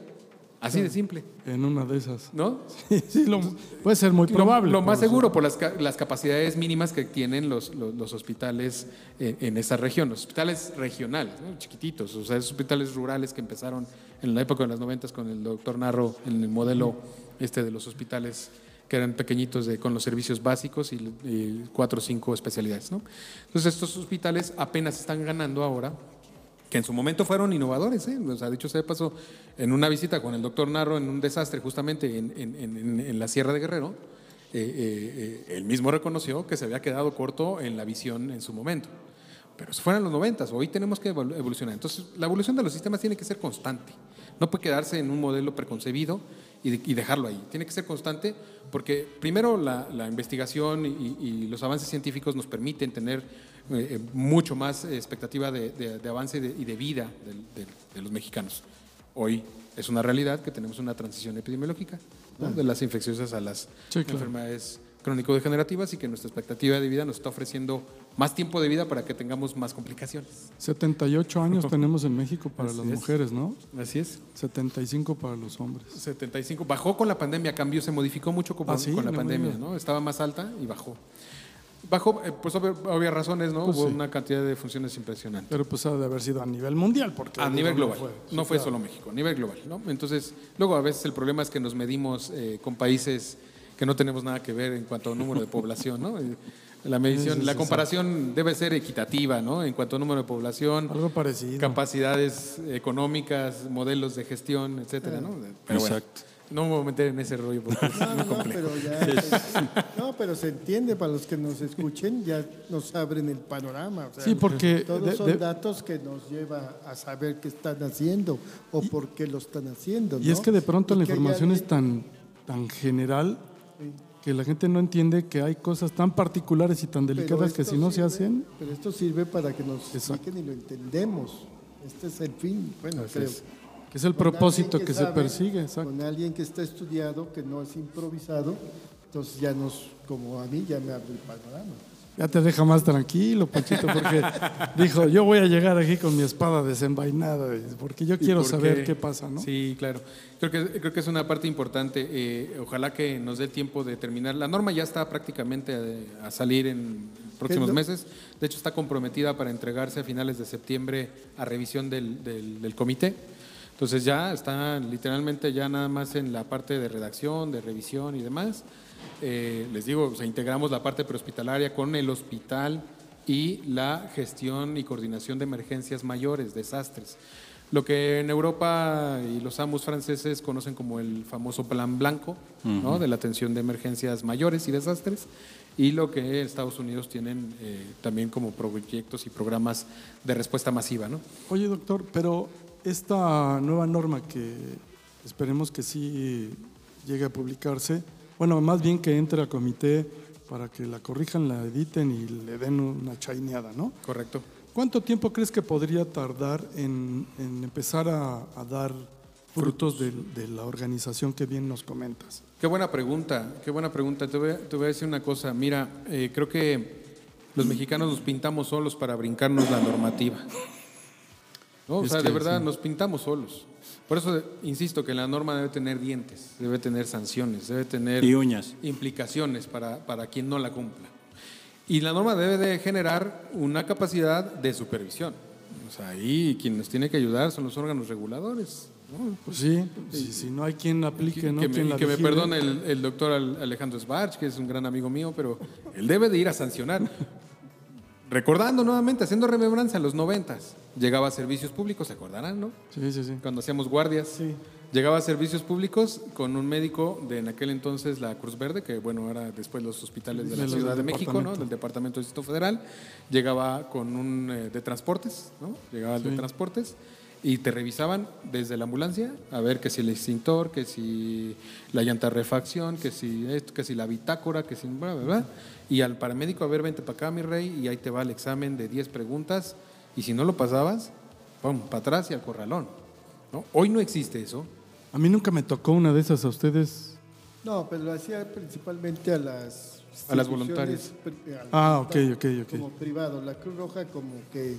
Así de simple, En una de esas. ¿no? (laughs) Sí, lo- puede ser muy probable. Lo, más seguro por las, las capacidades mínimas que tienen los, los, los hospitales en, en esa región, los hospitales regionales, ¿no? chiquititos, o sea, esos hospitales rurales que empezaron en la época de las noventas con el doctor Narro en el modelo este de los hospitales que eran pequeñitos de, con los servicios básicos y, y cuatro o cinco especialidades. ¿no? Entonces estos hospitales apenas están ganando ahora que en su momento fueron innovadores. ¿eh? O sea, dicho sea de paso, en una visita con el doctor Narro en un desastre justamente en, en- la Sierra de Guerrero, eh, eh, eh, él mismo reconoció que se había quedado corto en la visión en su momento. Pero eso fueron los noventas, hoy tenemos que evolu- evolucionar. Entonces, la evolución de los sistemas tiene que ser constante. No puede quedarse en un modelo preconcebido y, de- y dejarlo ahí. Tiene que ser constante porque primero la, la investigación y los avances científicos nos permiten tener eh, eh, mucho más eh, expectativa de, de- de avance y de, y de vida de los mexicanos. Hoy es una realidad que tenemos una transición epidemiológica ¿no? de las infecciosas a las Sí, claro. enfermedades crónico-degenerativas y que nuestra expectativa de vida nos está ofreciendo más tiempo de vida para que tengamos más complicaciones. 78 años (laughs) tenemos en México para Así las es. mujeres, ¿no? Así es. 75 para los hombres. 75. Bajó con la pandemia, cambió, se modificó mucho con, Ah, sí, con la no pandemia. ¿no? Estaba más alta y bajó. Bajó, eh, pues obvias razones, ¿no? Pues Hubo sí. una cantidad de funciones impresionantes. Pero pues ha de haber sido a nivel mundial, porque A nivel no global, fue. no fue solo México, a nivel global, ¿no? Entonces, luego a veces el problema es que nos medimos eh, con países que no tenemos nada que ver en cuanto a número de población, ¿no? Eh, La medición, Sí, sí, la comparación debe ser equitativa, ¿no? En cuanto a número de población, Algo parecido. capacidades económicas, modelos de gestión, etcétera, ¿no? Pero bueno, Exacto. No me voy a meter en ese rollo porque es No, muy no, no, complejo. pero ya, no, pero se entiende para los que nos escuchen, ya nos abren el panorama. o sea, Sí, porque todos de- son de- datos que nos lleva a saber qué están haciendo o por qué lo están haciendo. Y es que de pronto Y la información es tan, tan general que la gente no entiende que hay cosas tan particulares y tan delicadas que si no se hacen, Pero esto sirve para que nos Exacto. expliquen y lo entendemos. Este es el fin, bueno, creo. Que es el Con propósito alguien que, se persigue. Exacto. Con alguien que está estudiado, que no es improvisado, entonces ya nos, como a mí, ya me abre el panorama. Ya te deja más tranquilo, Panchito, porque (laughs) dijo, yo voy a llegar aquí con mi espada desenvainada, porque yo ¿Y quiero por saber qué? pasa, ¿no? Sí, claro. Creo que, creo que es una parte importante. eh, ojalá que nos dé tiempo de terminar. La norma ya está prácticamente eh, a, salir en próximos no? meses. De hecho, está comprometida para entregarse a finales de septiembre a revisión del, del- del comité. Entonces ya está literalmente ya nada más en la parte de redacción, de revisión y demás. Eh, les digo, o sea, integramos la parte prehospitalaria con el hospital y la gestión y coordinación de emergencias mayores, desastres. Lo que en Europa y los AMUS franceses conocen como el famoso plan blanco, ¿no? de la atención de emergencias mayores y desastres, y lo que Estados Unidos tienen eh, también como proyectos y programas de respuesta masiva. ¿no? Oye, doctor, pero esta nueva norma que esperemos que sí llegue a publicarse, bueno, más bien que entre al comité para que la corrijan, la editen y le den una chaineada, ¿no? Correcto. ¿Cuánto tiempo crees que podría tardar en, en empezar a, a dar frutos de, de la organización que bien nos comentas? Qué buena pregunta, qué buena pregunta. Te voy a, te voy a decir una cosa. Mira, eh, creo que los mexicanos nos pintamos solos para brincarnos la normativa. ¿No? O Es sea, que de verdad, sí. nos pintamos solos. Por eso insisto que la norma debe tener dientes, debe tener sanciones, debe tener Y uñas. implicaciones para, para quien no la cumpla. Y la norma debe de generar una capacidad de supervisión. O sea, ahí quien nos tiene que ayudar son los órganos reguladores. ¿no? Pues sí, si, si no hay quien la aplique, ¿no? que, me, la que me perdone el, el doctor Al- Alejandro Sbarch, que es un gran amigo mío, pero él debe de ir a sancionar. Recordando nuevamente, haciendo remembranza en los noventas, llegaba a servicios públicos, ¿se acordarán, no? Sí, sí, sí. Cuando hacíamos guardias, Sí. llegaba a servicios públicos con un médico de en aquel entonces la Cruz Verde, que bueno, era después los hospitales de la De Ciudad de México, ¿no? Del Departamento del Distrito Federal, llegaba con un eh, de transportes, ¿no? Llegaba el de transportes y te revisaban desde la ambulancia a ver que si el extintor, que si la llanta de refacción, que si esto, que si la bitácora, que si bla, bla, bla. Y al paramédico, a ver, vente para acá, mi rey, y ahí te va el examen de 10 preguntas. Y si no lo pasabas, pum, para atrás y al corralón. ¿no? Hoy no existe eso. A mí nunca me tocó una de esas a ustedes. No, pero lo hacía principalmente a las... A las voluntarias. a las Ah, ok, ok, ok. Como privado. La Cruz Roja como que...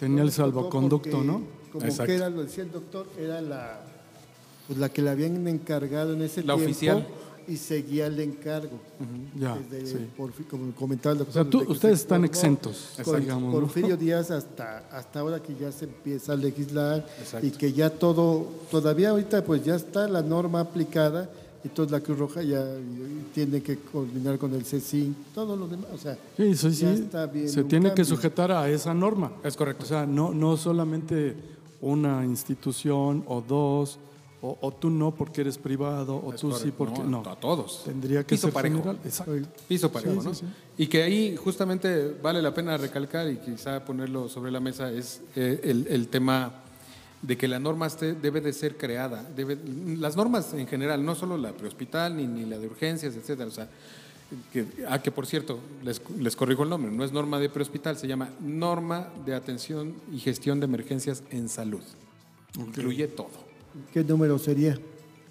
Tenía el salvoconducto, porque, ¿no? Como Exacto. que era, lo decía el doctor, era la, pues la que le habían encargado en ese La tiempo. oficial. Y seguía el encargo. Ya, Desde sí. Porfi- como comentaba el O sea, doctor. tú- ustedes se están formó exentos, con digamos, ¿no? Porfirio Díaz hasta, hasta ahora que ya se empieza a legislar Exacto. y que ya todo, todavía ahorita pues ya está la norma aplicada y toda la Cruz Roja ya tiene que coordinar con el CECIN, todo lo demás, o sea, Sí, sí, sí. ya está bien Se tiene que sujetar a esa norma. Es correcto. O sea, no, no solamente una institución o dos, o, o tú no porque eres privado, o Es tú sí porque no. A todos. Tendría que Piso ser parejo. general. Exacto. Piso parejo, Sí, ¿no? sí, sí. Y que ahí justamente vale la pena recalcar y quizá ponerlo sobre la mesa es eh, el, el tema de que la norma debe de ser creada. Debe, las normas en general, no solo la prehospital ni, ni la de urgencias, etcétera. O sea, que, ah, que por cierto, les, les corrijo el nombre, no es norma de prehospital, se llama norma de atención y gestión de emergencias en salud. Incluye todo. ¿qué número sería?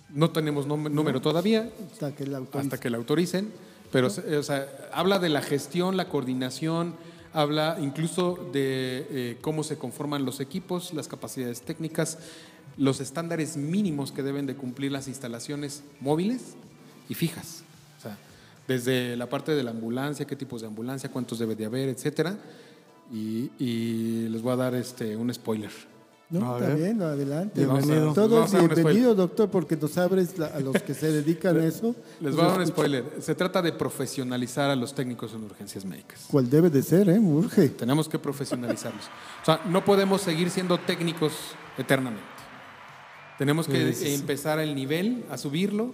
No tenemos número todavía, Hasta que la hasta que la autoricen, pero se- o sea, habla de la gestión, la coordinación, habla incluso de eh, cómo se conforman los equipos, las capacidades técnicas, los estándares mínimos que deben de cumplir las instalaciones móviles y fijas. Desde la parte de la ambulancia, qué tipos de ambulancia, cuántos debe de haber, etcétera. Y, y les voy a dar este un spoiler. No, A está bien, adelante. Bienvenido. Todo Vamos a dar un bienvenido, doctor, porque nos abres la- a los que se dedican a eso. Les voy a dar un spoiler. Se trata de profesionalizar a los técnicos en urgencias médicas. ¿Cuál debe de ser, eh? Urge. Tenemos que profesionalizarlos. O sea, no podemos seguir siendo técnicos eternamente. Tenemos que Sí, sí, sí. empezar el nivel, a subirlo,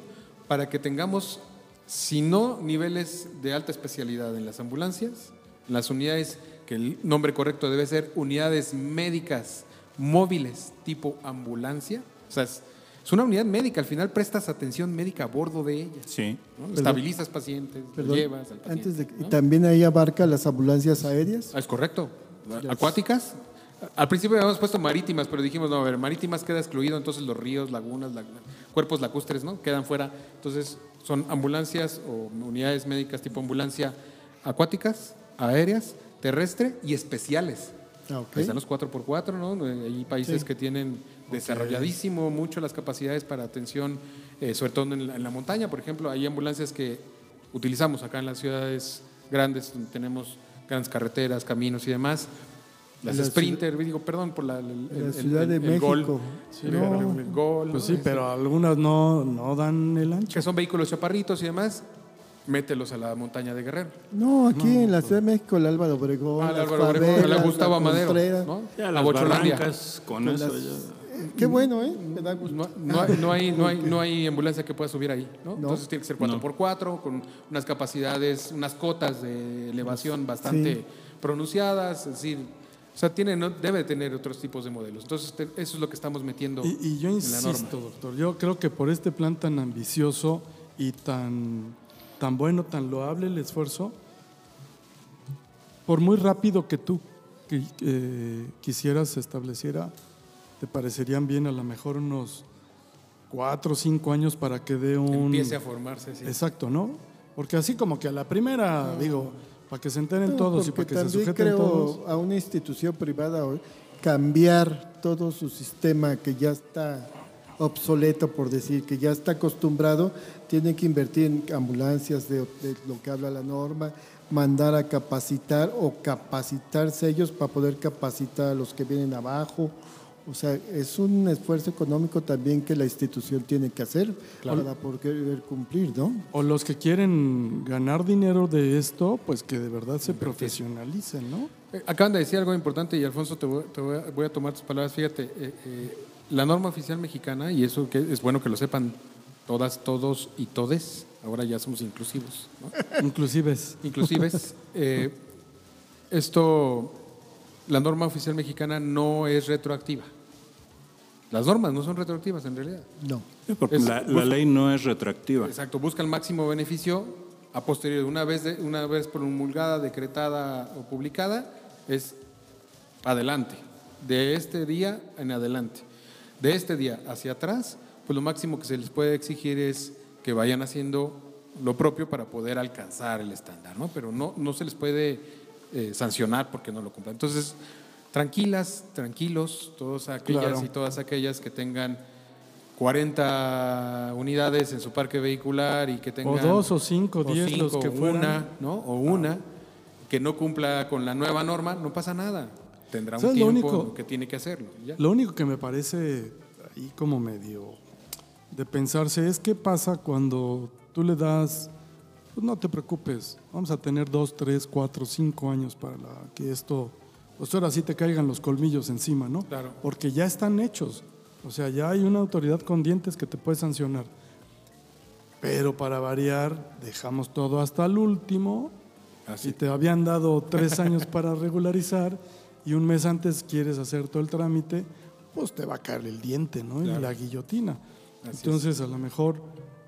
para que tengamos, si no niveles de alta especialidad en las ambulancias, en las unidades, que el nombre correcto debe ser unidades médicas móviles tipo ambulancia. O sea, es, es una unidad médica, al final prestas atención médica a bordo de ella. Sí. ¿no? Estabilizas pacientes, lo Perdón, llevas al paciente. Antes de, ¿no? ¿Y también ahí abarca las ambulancias aéreas? Ah, Es correcto. Acuáticas. Al principio habíamos puesto marítimas, pero dijimos, no, a ver, marítimas queda excluido, entonces los ríos, lagunas, lag- cuerpos lacustres, ¿no? Quedan fuera. Entonces, son ambulancias o unidades médicas tipo ambulancia acuáticas, aéreas, terrestre y especiales. Ah, ok. Ahí están los 4x4, ¿no? Eh, Hay países que tienen desarrolladísimo mucho las capacidades para atención, eh, sobre todo en la, en la montaña, por ejemplo. Hay ambulancias que utilizamos acá en las ciudades grandes, donde tenemos grandes carreteras, caminos y demás. Las la Sprinter, digo, perdón por la, el, la el- Ciudad el- de el México. Gol, Sí, el- no. el Gol, Pues ¿no? sí, Este, pero algunas no, no dan el ancho. que son vehículos chaparritos y demás, mételos a la montaña de Guerrero. No, aquí en la Ciudad de México, el Álvaro Obregón, Ah, el las Álvaro Obregón, favelas, la Gustavo Amadero. ¿no? Ya La las Bocholandia. barrancas con Con eso las- ya. Eh, Qué bueno, ¿eh? Me da gusto. No, no hay, no, hay, no, hay, no hay ambulancia que pueda subir ahí, ¿no? Entonces tiene que ser 4x4, con unas capacidades, unas cotas de elevación bastante Sí. pronunciadas, es decir, o sea, tiene, no, debe tener otros tipos de modelos. Entonces, te- eso es lo que estamos metiendo Y, y yo en la norma. insisto, doctor, yo creo que por este plan tan ambicioso y tan, tan bueno, tan loable el esfuerzo, por muy rápido que tú eh, quisieras se estableciera, te parecerían bien a lo mejor unos cuatro o cinco años para que dé un... Empiece a formarse, sí. Exacto, ¿no? Porque así como que a la primera, digo, para que se enteren No, todos y para que se sujeten creo todos. a una institución privada hoy cambiar todo su sistema que ya está obsoleto, por decir, que ya está acostumbrado, tiene que invertir en ambulancias de, de lo que habla la norma, mandar a capacitar o capacitarse ellos para poder capacitar a los que vienen abajo. O sea, es un esfuerzo económico también que la institución tiene que hacer para poder cumplir, ¿no? O los que quieren ganar dinero de esto, pues que de verdad se profesionalicen, ¿no? Eh, Acaban de decir algo importante y Alfonso, te voy, te voy a, voy a tomar tus palabras. Fíjate, eh, eh, la norma oficial mexicana, y eso que es bueno que lo sepan todas, todos y todes, ahora ya somos inclusivos, ¿no? Inclusive es- (laughs) inclusives. (laughs) eh, esto, la norma oficial mexicana no es retroactiva. Las normas no son retroactivas en realidad. No. Sí, porque Es- la, la ley no es retroactiva. Exacto, busca el máximo beneficio a posteriori. Una vez, de- una vez promulgada, decretada o publicada, es adelante. de este día en adelante. De este día hacia atrás, pues lo máximo que se les puede exigir es que vayan haciendo lo propio para poder alcanzar el estándar, ¿no? Pero no, no se les puede eh, sancionar porque no lo cumplan. Entonces, tranquilas, tranquilos, todos aquellas Claro. y todas aquellas que tengan 40 unidades en su parque vehicular y que tengan dos o cinco, diez, los que fueran. una, ¿no? O una que no cumpla con la nueva norma, no pasa nada. Tendrá un ¿Sabes lo tiempo único? que tiene que hacerlo. ya. Lo único que me parece ahí como medio de pensarse es qué pasa cuando tú le das, pues no te preocupes, vamos a tener dos, tres, cuatro, cinco años para la- que esto, pues ahora sí te caigan los colmillos encima, ¿no? Claro. Porque ya están hechos, o sea, ya hay una autoridad con dientes que te puede sancionar. Pero para variar, dejamos todo hasta el último. Así. Si te habían dado tres (laughs) años para regularizar y un mes antes quieres hacer todo el trámite, pues te va a caer el diente, ¿no? Y la guillotina. Así Entonces, a lo mejor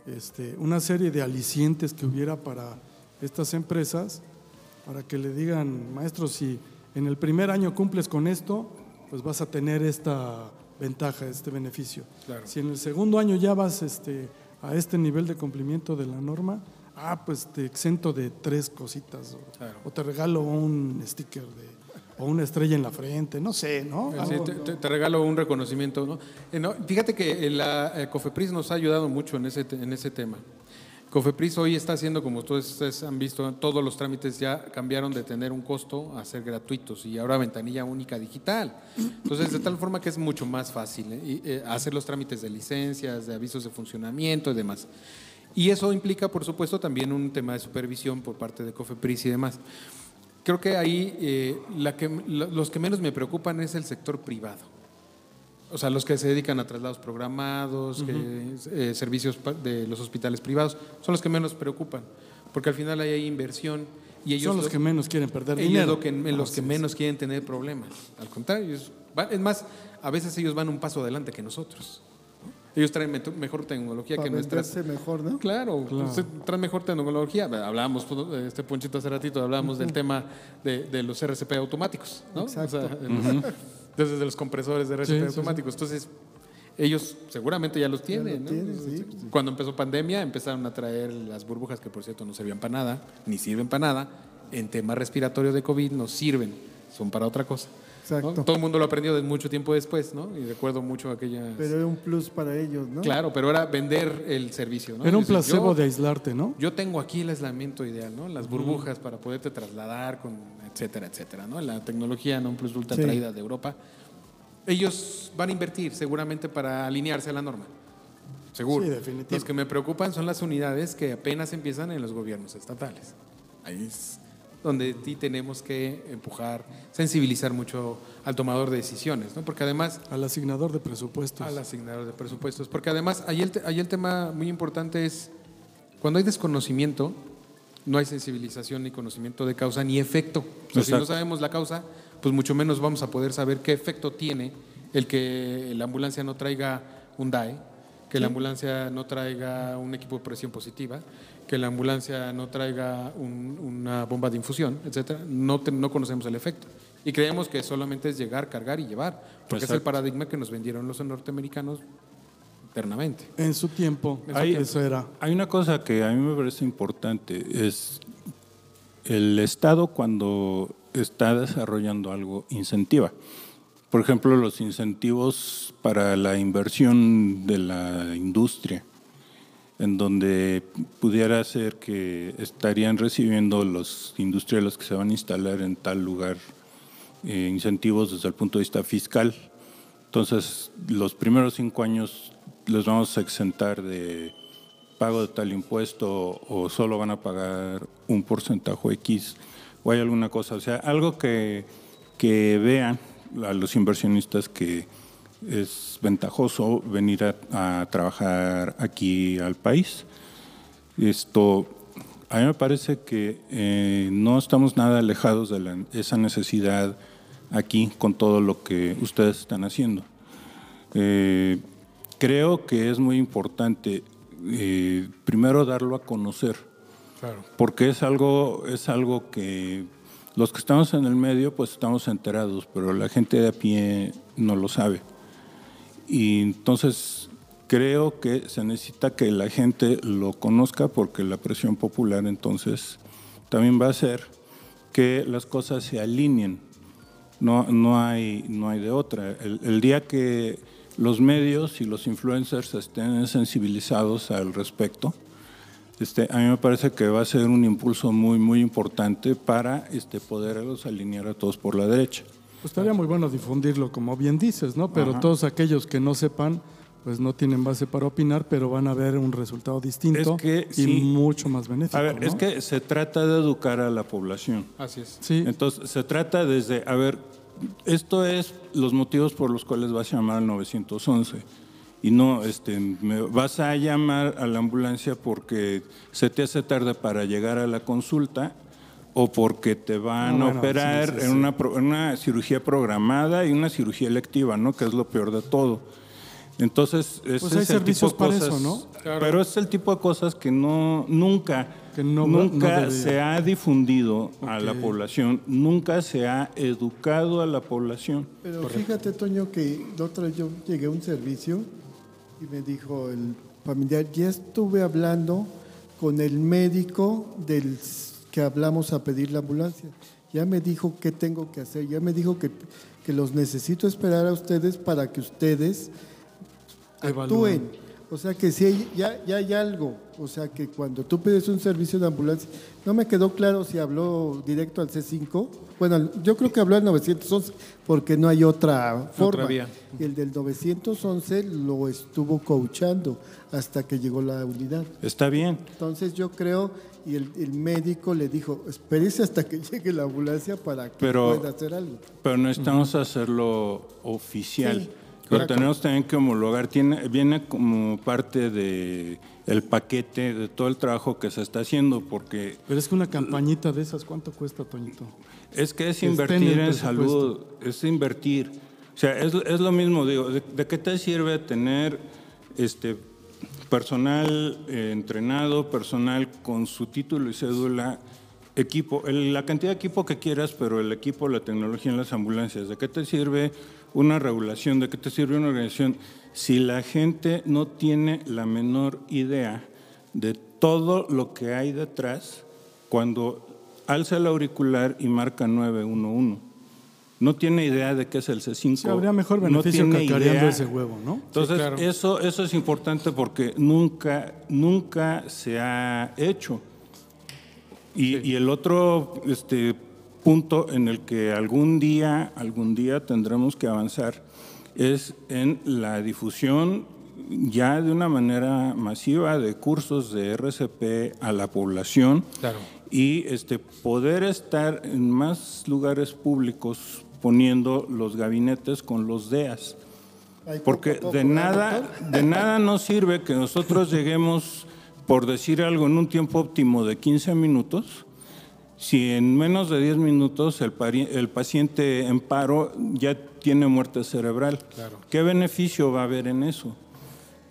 este, una serie de alicientes que hubiera para estas empresas, para que le digan, maestro, si en el primer año cumples con esto, pues vas a tener esta ventaja, este beneficio. Claro. Si en el segundo año ya vas este, a este nivel de cumplimiento de la norma, ah, pues te exento de tres cositas, o, Claro. o te regalo un sticker de, o una estrella en la frente, no sé, ¿no? Sí, te, te- te regalo un reconocimiento. ¿no? Eh, no, fíjate que eh, la eh, Cofepris nos ha ayudado mucho en ese, en ese tema. Cofepris hoy está haciendo, como ustedes han visto, todos los trámites ya cambiaron de tener un costo a ser gratuitos y ahora ventanilla única digital. Entonces, de tal forma que es mucho más fácil ¿eh? Eh, hacer los trámites de licencias, de avisos de funcionamiento y demás. Y eso implica, por supuesto, también un tema de supervisión por parte de Cofepris y demás. Creo que ahí eh, los que menos me preocupan es el sector privado. O sea, los que se dedican a traslados programados, que, eh, servicios de los hospitales privados, son los que menos preocupan, porque al final ahí hay inversión y ellos son los lo- que menos quieren perder ellos dinero. lo que, en los que menos quieren tener problemas. Al contrario, ellos van- es más, a veces ellos van un paso adelante que nosotros. ¿no? Ellos traen mejor tecnología Para que nuestras. mejor, ¿no? Claro, Claro. usted trae mejor tecnología. Hablábamos, pues, este Ponchito hace ratito, hablábamos del tema de, de los RCP automáticos, ¿no? Exacto. O sea, (laughs) desde los compresores de RCP Sí, sí, automáticos. Entonces, ellos seguramente ya los tienen. ¿no? tienen, sí. Cuando empezó pandemia, empezaron a traer las burbujas, que por cierto no servían para nada, ni sirven para nada. En tema respiratorio de COVID no sirven, son para otra cosa. ¿No? Exacto. Todo el mundo lo aprendió de mucho tiempo después, ¿no? Y recuerdo mucho aquellas... Pero era un plus para ellos, ¿no? Claro, pero era vender el servicio, ¿no? Era un placebo yo- de aislarte, ¿no? yo tengo aquí el aislamiento ideal, ¿no? Las burbujas para poderte trasladar, con etcétera, etcétera, ¿no? La tecnología non plus ultra Sí. traída de Europa. Ellos van a invertir seguramente para alinearse a la norma. Seguro. Sí, definitivo. Los que me preocupan son las unidades que apenas empiezan en los gobiernos estatales. Ahí es donde sí tenemos que empujar, sensibilizar mucho al tomador de decisiones, ¿no? Porque además Al asignador de presupuestos. al asignador de presupuestos. Porque además, ahí el, ahí el tema muy importante es, cuando hay desconocimiento, no hay sensibilización ni conocimiento de causa ni efecto. O sea, si no sabemos la causa, pues mucho menos vamos a poder saber qué efecto tiene el que la ambulancia no traiga un DAE, que la ambulancia no traiga un equipo de presión positiva, que la ambulancia no traiga un- una bomba de infusión, etcétera. No, te- no conocemos el efecto. Y creemos que solamente es llegar, cargar y llevar, porque es el paradigma que nos vendieron los norteamericanos eternamente. En su tiempo, En su ahí tiempo. eso era. Hay una cosa que a mí me parece importante, es el Estado cuando está desarrollando algo incentiva. Por ejemplo, los incentivos para la inversión de la industria, en donde pudiera ser que estarían recibiendo los industriales que se van a instalar en tal lugar eh, incentivos desde el punto de vista fiscal. Entonces, los primeros cinco años los vamos a exentar de pago de tal impuesto o solo van a pagar un porcentaje X o hay alguna cosa, o sea, algo que, que vean a los inversionistas que es ventajoso venir a, a trabajar aquí al país. Esto, a mí me parece que eh, no estamos nada alejados de la- esa necesidad aquí con todo lo que ustedes están haciendo. Eh, creo que es muy importante eh, primero darlo a conocer, Claro. porque es algo, es algo que Los que estamos en el medio, pues estamos enterados, pero la gente de a pie no lo sabe. Y entonces creo que se necesita que la gente lo conozca porque la presión popular entonces también va a hacer que las cosas se alineen. No, no, hay, no hay de otra. El, día que los medios y los influencers estén sensibilizados al respecto, este, a mí me parece que va a ser un impulso muy, muy importante para este, poderlos alinear a todos por la derecha. Pues estaría muy bueno difundirlo, como bien dices, ¿no? Pero Ajá. todos aquellos que no sepan, pues no tienen base para opinar, pero van a ver un resultado distinto Es que y sí. mucho más benéfico. A ver, ¿no? es que se trata de educar a la población. Así es. Sí, Entonces, se trata desde, a ver, esto es los motivos por los cuales vas a llamar al 911. Y no, este, me- vas a llamar a la ambulancia porque se te hace tarde para llegar a la consulta o porque te van a bueno, operar sí, sí, en una, en una cirugía programada y una cirugía electiva, ¿no? Que es lo peor de todo. Entonces, ese Pues hay es el servicios tipo de para cosas, eso, ¿no? Pero es el tipo de cosas que no, nunca, Que no- nunca no se ha difundido a la población, nunca se ha educado a la población. Pero fíjate, Toño, que la otra vez yo llegué a un servicio y me dijo el familiar, ya estuve hablando con el médico del que hablamos a pedir la ambulancia. Ya me dijo qué tengo que hacer, ya me dijo que, que los necesito esperar a ustedes para que ustedes Evalúen. actúen. O sea que si ya, ya hay algo. O sea que cuando tú pides un servicio de ambulancia, no me quedó claro si habló directo al C5. Bueno, yo creo que habló al 911 porque no hay otra forma. vía. Y el del 911 lo estuvo coachando hasta que llegó la unidad. Está bien, Entonces yo creo, y el, el médico le dijo, espérese hasta que (laughs) llegue la ambulancia para que Pero- pueda hacer algo. pero necesitamos hacerlo oficial. Sí, Lo tenemos también que homologar. Tiene, viene como parte de el paquete de todo el trabajo que se está haciendo, porque Pero es que una campañita de esas, ¿cuánto cuesta, Toñito? Es que es invertir en, salud, es invertir. O sea, es, es lo mismo, digo, ¿de, de qué te sirve tener este personal eh, entrenado, personal con su título y cédula, equipo, el- la cantidad de equipo que quieras, pero el equipo, la tecnología en las ambulancias? ¿De qué te sirve una regulación? ¿De qué te sirve una organización? Si la gente no tiene la menor idea de todo lo que hay detrás cuando alza el auricular y marca 911. No tiene idea de qué es el C5. Sí, habría mejor no beneficio tiene cacareando ese huevo, ¿no? Entonces, claro. eso, eso es importante porque nunca, nunca se ha hecho. Y, y el otro este, punto en el que algún día, algún día tendremos que avanzar es en la difusión ya de una manera masiva de cursos de RCP a la población Claro. y este, poder estar en más lugares públicos poniendo los gabinetes con los DEAS. Porque de ¿verdad, nada, de nada nos sirve que nosotros (laughs) lleguemos, por decir algo, en un tiempo óptimo de 15 minutos, si en menos de 10 minutos el, pari- el paciente en paro ya tiene muerte cerebral. ¿Qué beneficio va a haber en eso?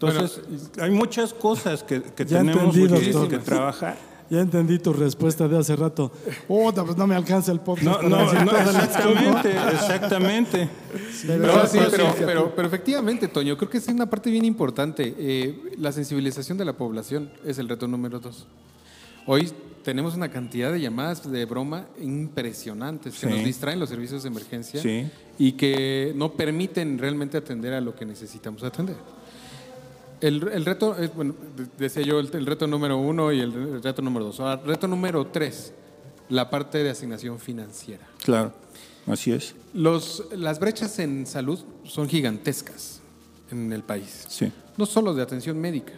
Entonces, hay muchas cosas que, que tenemos entendí, que, doctor. que trabajar. Ya entendí tu respuesta de hace rato. Puta, pues no me alcanza el podcast. No, no, no, exactamente, exactamente. Sí, pero, pero, pero efectivamente, Toño, creo que es una parte bien importante. Eh, la sensibilización de la población es el reto número dos. Hoy tenemos una cantidad de llamadas de broma impresionantes que Sí. nos distraen los servicios de emergencia Sí. y que no permiten realmente atender a lo que necesitamos atender. El, el reto, bueno, de- decía yo, el, el reto número uno y el, re- reto número dos. Ahora, reto número tres, la parte de asignación financiera. Claro, así es. Los, las brechas en salud son gigantescas en el país. Sí. No solo de atención médica,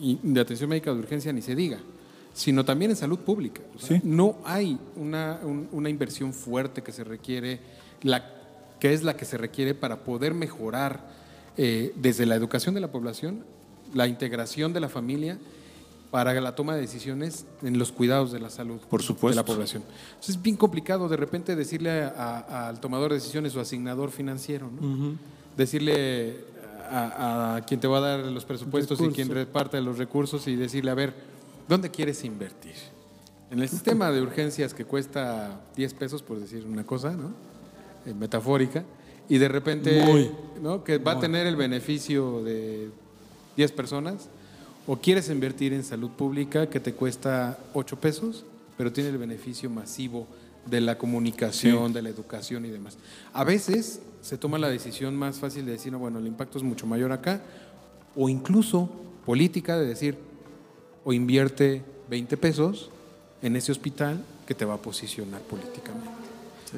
y de atención médica de urgencia ni se diga, sino también en salud pública. O sea, Sí. No hay una, un- una inversión fuerte que se requiere, la, que es la que se requiere para poder mejorar eh, desde la educación de la población, la integración de la familia para la toma de decisiones en los cuidados de la salud Por supuesto. de la población. Entonces es bien complicado de repente decirle a- a- al tomador de decisiones o asignador financiero, ¿no? decirle a, a quien te va a dar los presupuestos y Recursos. quien reparte los recursos y decirle, a ver, ¿dónde quieres invertir? En el sistema de urgencias que cuesta 10 pesos, por decir una cosa, ¿no? Eh, metafórica, y de repente, Muy. ¿no? Que va a tener el beneficio de 10 personas, o quieres invertir en salud pública que te cuesta 8 pesos, pero tiene el beneficio masivo de la comunicación, de la educación y demás. A veces se toma la decisión más fácil de decir, no, bueno, el impacto es mucho mayor acá, o incluso política de decir, o invierte 20 pesos en ese hospital que te va a posicionar políticamente.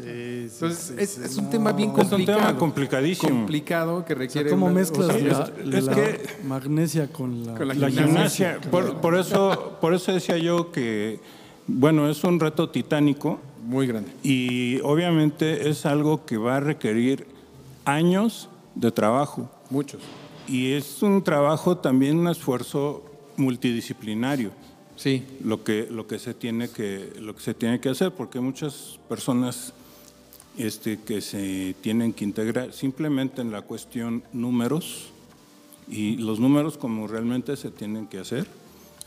Entonces, es, es un tema bien Es un complicado. tema complicadísimo. Complicado que O sea, requiere. ¿Cómo una- mezclas o sea, la, es la que- magnesia con la, Con la La gimnasia, por, por eso, por eso decía yo que, bueno, es un reto titánico Muy grande. y obviamente es algo que va a requerir años de trabajo. Muchos. Y es un trabajo también, un esfuerzo multidisciplinario, Sí. lo que, lo que, se, tiene que, lo que se tiene que hacer, porque muchas personas este, que se tienen que integrar simplemente en la cuestión números, y los números como realmente se tienen que hacer.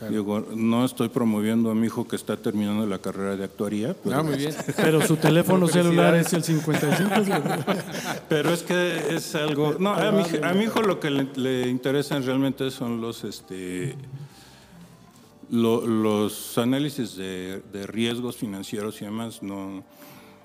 Digo, no estoy promoviendo a mi hijo que está terminando la carrera de actuaría, pero, Ah, muy bien. (laughs) Pero su teléfono celular es el 55. (laughs) pero es que es algo... No, a mi, a mi hijo lo que le, le interesan realmente son los... Este, lo- los análisis de, de riesgos financieros y demás no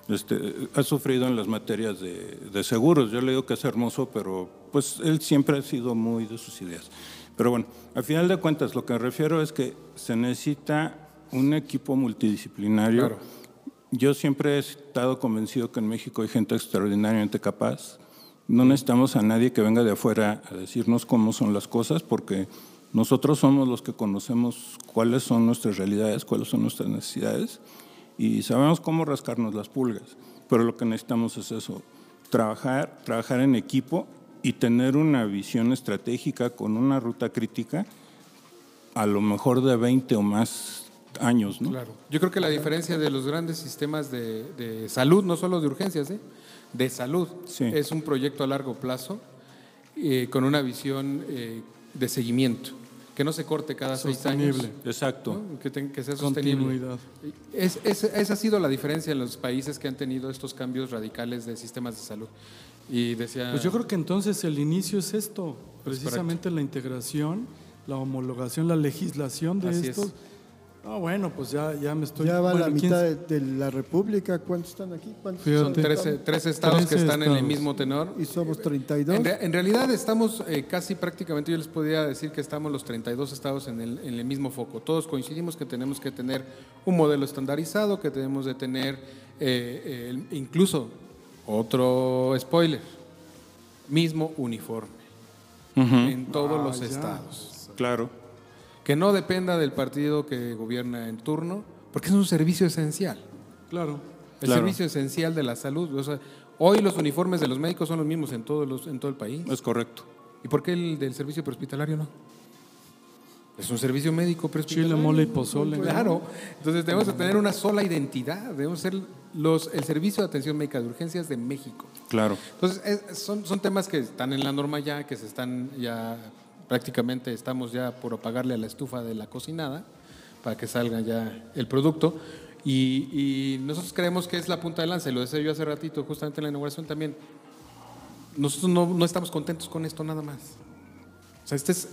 este, ha sufrido en las materias de, de seguros. Yo le digo que es hermoso, pero pues él siempre ha sido muy de sus ideas. Pero bueno, al final de cuentas, lo que me refiero es que se necesita un equipo multidisciplinario. Claro. Yo siempre he estado convencido que en México hay gente extraordinariamente capaz. No necesitamos a nadie que venga de afuera a decirnos cómo son las cosas, porque nosotros somos los que conocemos cuáles son nuestras realidades, cuáles son nuestras necesidades y sabemos cómo rascarnos las pulgas. Pero lo que necesitamos es eso, trabajar, trabajar en equipo y tener una visión estratégica con una ruta crítica a lo mejor de 20 o más años, ¿no? Claro. Yo creo que la diferencia de los grandes sistemas de, de salud, no solo de urgencias, ¿eh? de salud, Sí. es un proyecto a largo plazo eh, con una visión eh, de seguimiento, que no se corte cada seis años, Sostenible. Exacto. ¿no? que, ten- que sea sostenible. Continuidad. Es, es- esa ha sido la diferencia en los países que han tenido estos cambios radicales de sistemas de salud. Y decía, Pues yo creo que entonces el inicio es esto, precisamente la integración, la homologación, la legislación de Así esto. es. Ah, bueno, pues ya, ya me estoy... Ya va bueno, la ¿quién- mitad de, de la República. ¿Cuántos están aquí? ¿Cuántos Fíjate. son 13, 13 estados que están en el mismo tenor. Y somos 32. En, re- en realidad estamos eh, casi prácticamente, yo les podría decir que estamos los 32 estados en el, en el mismo foco. Todos coincidimos que tenemos que tener un modelo estandarizado, que tenemos de tener eh, incluso otro spoiler, mismo uniforme en todos los estados. Claro. Que no dependa del partido que gobierna en turno, porque es un servicio esencial. Claro. El Claro. servicio esencial de la salud. O sea, hoy los uniformes de los médicos son los mismos en, todos los, en todo el país. Es correcto. ¿Y por qué el del servicio prehospitalario no? Es un servicio médico prehospitalario. Chile, mole y pozole. Claro. Entonces debemos de tener una sola identidad. Debemos ser los, el servicio de atención médica de urgencias de México. Claro. Entonces es- son, son temas que están en la norma ya, que se están ya prácticamente estamos ya por apagarle a la estufa de la cocinada para que salga ya el producto. Y, y nosotros creemos que es la punta de lanza, y lo decía yo hace ratito, justamente en la inauguración también. Nosotros no, no estamos contentos con esto nada más. O sea, este es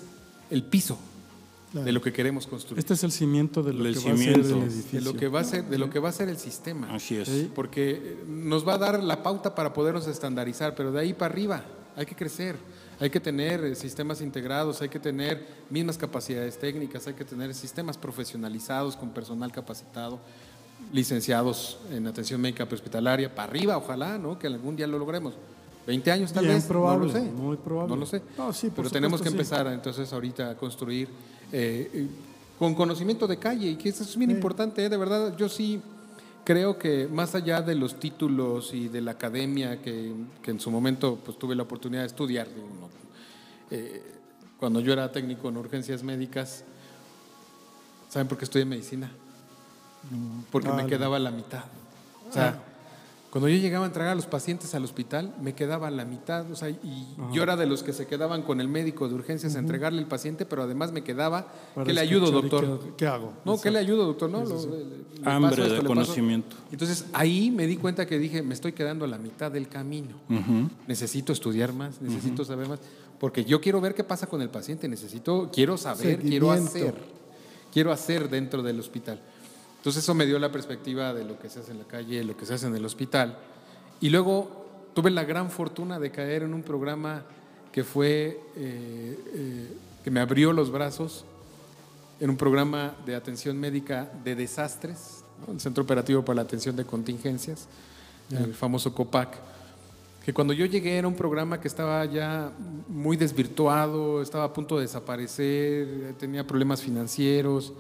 el piso de lo que queremos construir. Este es el cimiento de lo El que va a ser el De lo que va a ser, de lo que va a ser el sistema. Así es. Sí. Porque nos va a dar la pauta para podernos estandarizar, pero de ahí para arriba hay que crecer, hay que tener eh, sistemas integrados, hay que tener mismas capacidades técnicas, hay que tener sistemas profesionalizados con personal capacitado, licenciados en atención médica prehospitalaria, para arriba, ojalá, ¿no? Que algún día lo logremos. 20 años tal Bien vez, probable, no lo sé. muy probable. No lo sé. No, sí, pero tenemos que sí. empezar entonces ahorita a construir eh, eh, con conocimiento de calle y que eso es bien importante, ¿eh? de verdad. Yo sí creo que más allá de los títulos y de la academia que, que en su momento pues tuve la oportunidad de estudiar, eh, cuando yo era técnico en urgencias médicas, ¿saben por qué estudié medicina? Porque me Vale. quedaba la mitad. O sea, Cuando yo llegaba a entregar a los pacientes al hospital, me quedaba la mitad, o sea, y yo era de los que se quedaban con el médico de urgencias a entregarle el paciente, pero además me quedaba, Para ¿qué le ayudo, doctor? ¿Qué, qué hago? No, ¿qué le ayudo, doctor? No, lo- le- le paso Hambre esto, de le paso- conocimiento. Entonces ahí me di cuenta que dije, me estoy quedando a la mitad del camino. Necesito estudiar más, necesito saber más, porque yo quiero ver qué pasa con el paciente, necesito, quiero saber, quiero hacer, quiero hacer dentro del hospital. Entonces eso me dio la perspectiva de lo que se hace en la calle, lo que se hace en el hospital. Y luego tuve la gran fortuna de caer en un programa que fue, eh, eh, que me abrió los brazos, en un programa de atención médica de desastres, ¿no? el Centro Operativo para la Atención de Contingencias, el famoso COPAC, que cuando yo llegué era un programa que estaba ya muy desvirtuado, estaba a punto de desaparecer, tenía problemas financieros.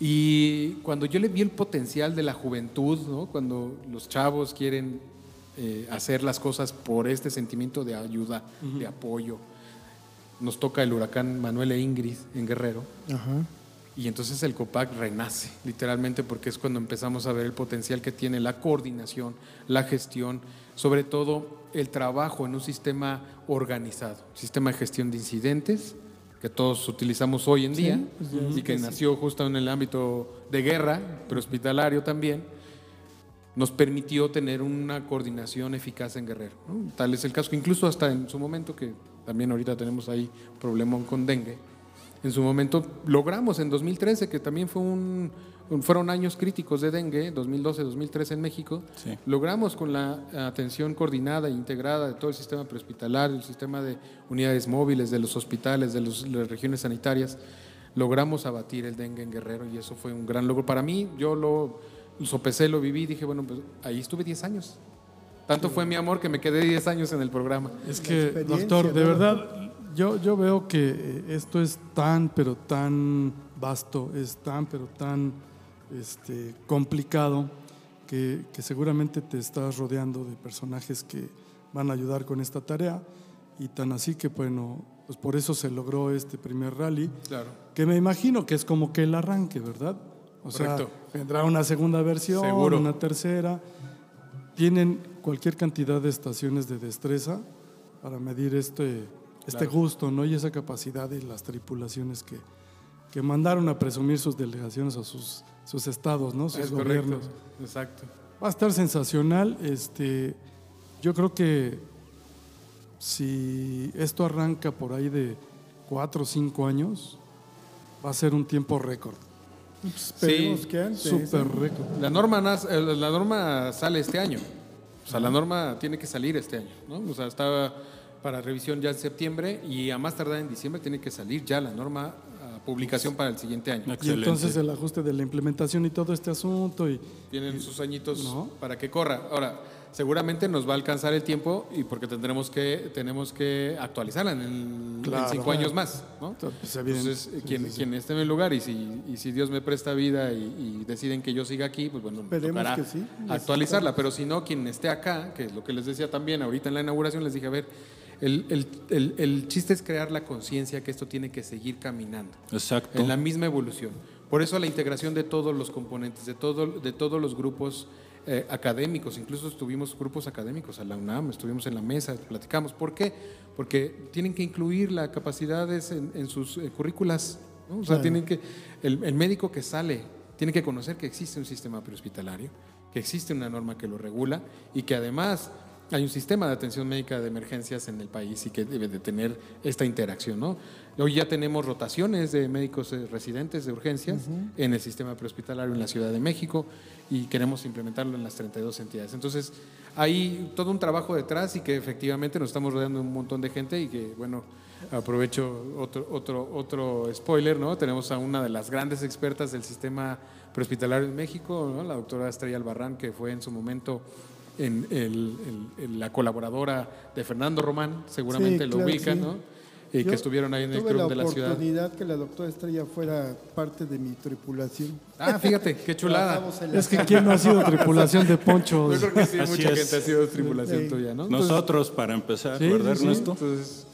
Y cuando yo le vi el potencial de la juventud, ¿no? cuando los chavos quieren eh, hacer las cosas por este sentimiento de ayuda, de apoyo, nos toca el huracán Manuel e Ingrid en Guerrero. Ajá. Y entonces el COPAC renace, literalmente, porque es cuando empezamos a ver el potencial que tiene la coordinación, la gestión, sobre todo el trabajo en un sistema organizado, sistema de gestión de incidentes, que todos utilizamos hoy en día y que nació justo en el ámbito de guerra, pero hospitalario también, nos permitió tener una coordinación eficaz en Guerrero. ¿no? Tal es el caso que incluso hasta en su momento, que también ahorita tenemos ahí problemón con dengue, en su momento logramos en 2013, que también fue un- fueron años críticos de dengue, 2012-2013 en México, Sí. logramos con la atención coordinada e integrada de todo el sistema prehospitalario, el sistema de unidades móviles, de los hospitales, de los- las regiones sanitarias, logramos abatir el dengue en Guerrero y eso fue un gran logro. Para mí, yo lo sopesé, lo viví, dije, bueno, pues ahí estuve 10 años. Tanto fue mi amor que me quedé 10 años en el programa. Es que, doctor, de ¿no? verdad, yo, yo veo que eh, esto es tan, pero tan vasto, es tan, pero tan este, complicado, que, que seguramente te estás rodeando de personajes que van a ayudar con esta tarea, y tan así que, bueno, pues por eso se logró este primer rally, Claro. que me imagino que es como que el arranque, ¿verdad? O sea, Correcto. vendrá una segunda versión, Seguro. una tercera. Tienen cualquier cantidad de estaciones de destreza para medir este, este gusto ¿no? y esa capacidad de las tripulaciones que, que mandaron a presumir sus delegaciones a sus, sus estados, ¿no? sus Es correcto. gobiernos. Exacto. Va a estar sensacional. Este, yo creo que si esto arranca por ahí de cuatro o cinco años, va a ser un tiempo récord. Esperemos Sí, que antes. Súper récord. La norma, eh, la norma sale este año. O sea, la norma tiene que salir este año. ¿no? O sea, está para revisión ya en septiembre y a más tardar en diciembre tiene que salir ya la norma publicación para el siguiente año. Y entonces el ajuste de la implementación y todo este asunto y Tienen sus añitos No. para que corra. Ahora, seguramente nos va a alcanzar el tiempo y porque tendremos que, tenemos que actualizarla en, el- en Claro. cinco años más. ¿no? Pues. Entonces, eh, Sí, quien, sí, sí. quien esté en el lugar y si, y si Dios me presta vida y, y deciden que yo siga aquí, pues bueno, me Esperemos tocará que sí. actualizarla. Pero si no, quien esté acá, que es lo que les decía también ahorita en la inauguración, les dije, a ver, el, el- el- el chiste es crear la conciencia que esto tiene que seguir caminando Exacto. en la misma evolución. Por eso la integración de todos los componentes, de, todo, de todos los grupos eh, académicos, incluso estuvimos grupos académicos a la UNAM, estuvimos en la mesa, platicamos. ¿Por qué? Porque tienen que incluir las capacidades en, en sus eh, currículas. ¿no? O sea, tienen que, el, el médico que sale tiene que conocer que existe un sistema prehospitalario, que existe una norma que lo regula y que además hay un sistema de atención médica de emergencias en el país y que debe de tener esta interacción, ¿no? Hoy ya tenemos rotaciones de médicos eh, residentes de urgencias en el sistema prehospitalario en la Ciudad de México y queremos implementarlo en las 32 entidades. Entonces, hay todo un trabajo detrás y que efectivamente nos estamos rodeando de un montón de gente y que, bueno, aprovecho otro, otro, otro spoiler, ¿no? Tenemos a una de las grandes expertas del sistema prehospitalario en México, ¿no? La doctora Estrella Albarrán, que fue en su momento en, el- en la colaboradora de Fernando Román, seguramente Sí, lo claro, ubican, sí. ¿no? Y Yo que estuvieron ahí en el tuve club la de la ciudad. oportunidad que la doctora Estrella fuera parte de mi tripulación. Ah, fíjate, qué (laughs) chulada. La es que quién no ha sido tripulación de Yo ponchos. creo que sí, Así mucha es. gente ha sido tripulación Sí. tuya, ¿no? Entonces- Nosotros, para empezar, Sí, ¿verdad. Ernesto? Entonces,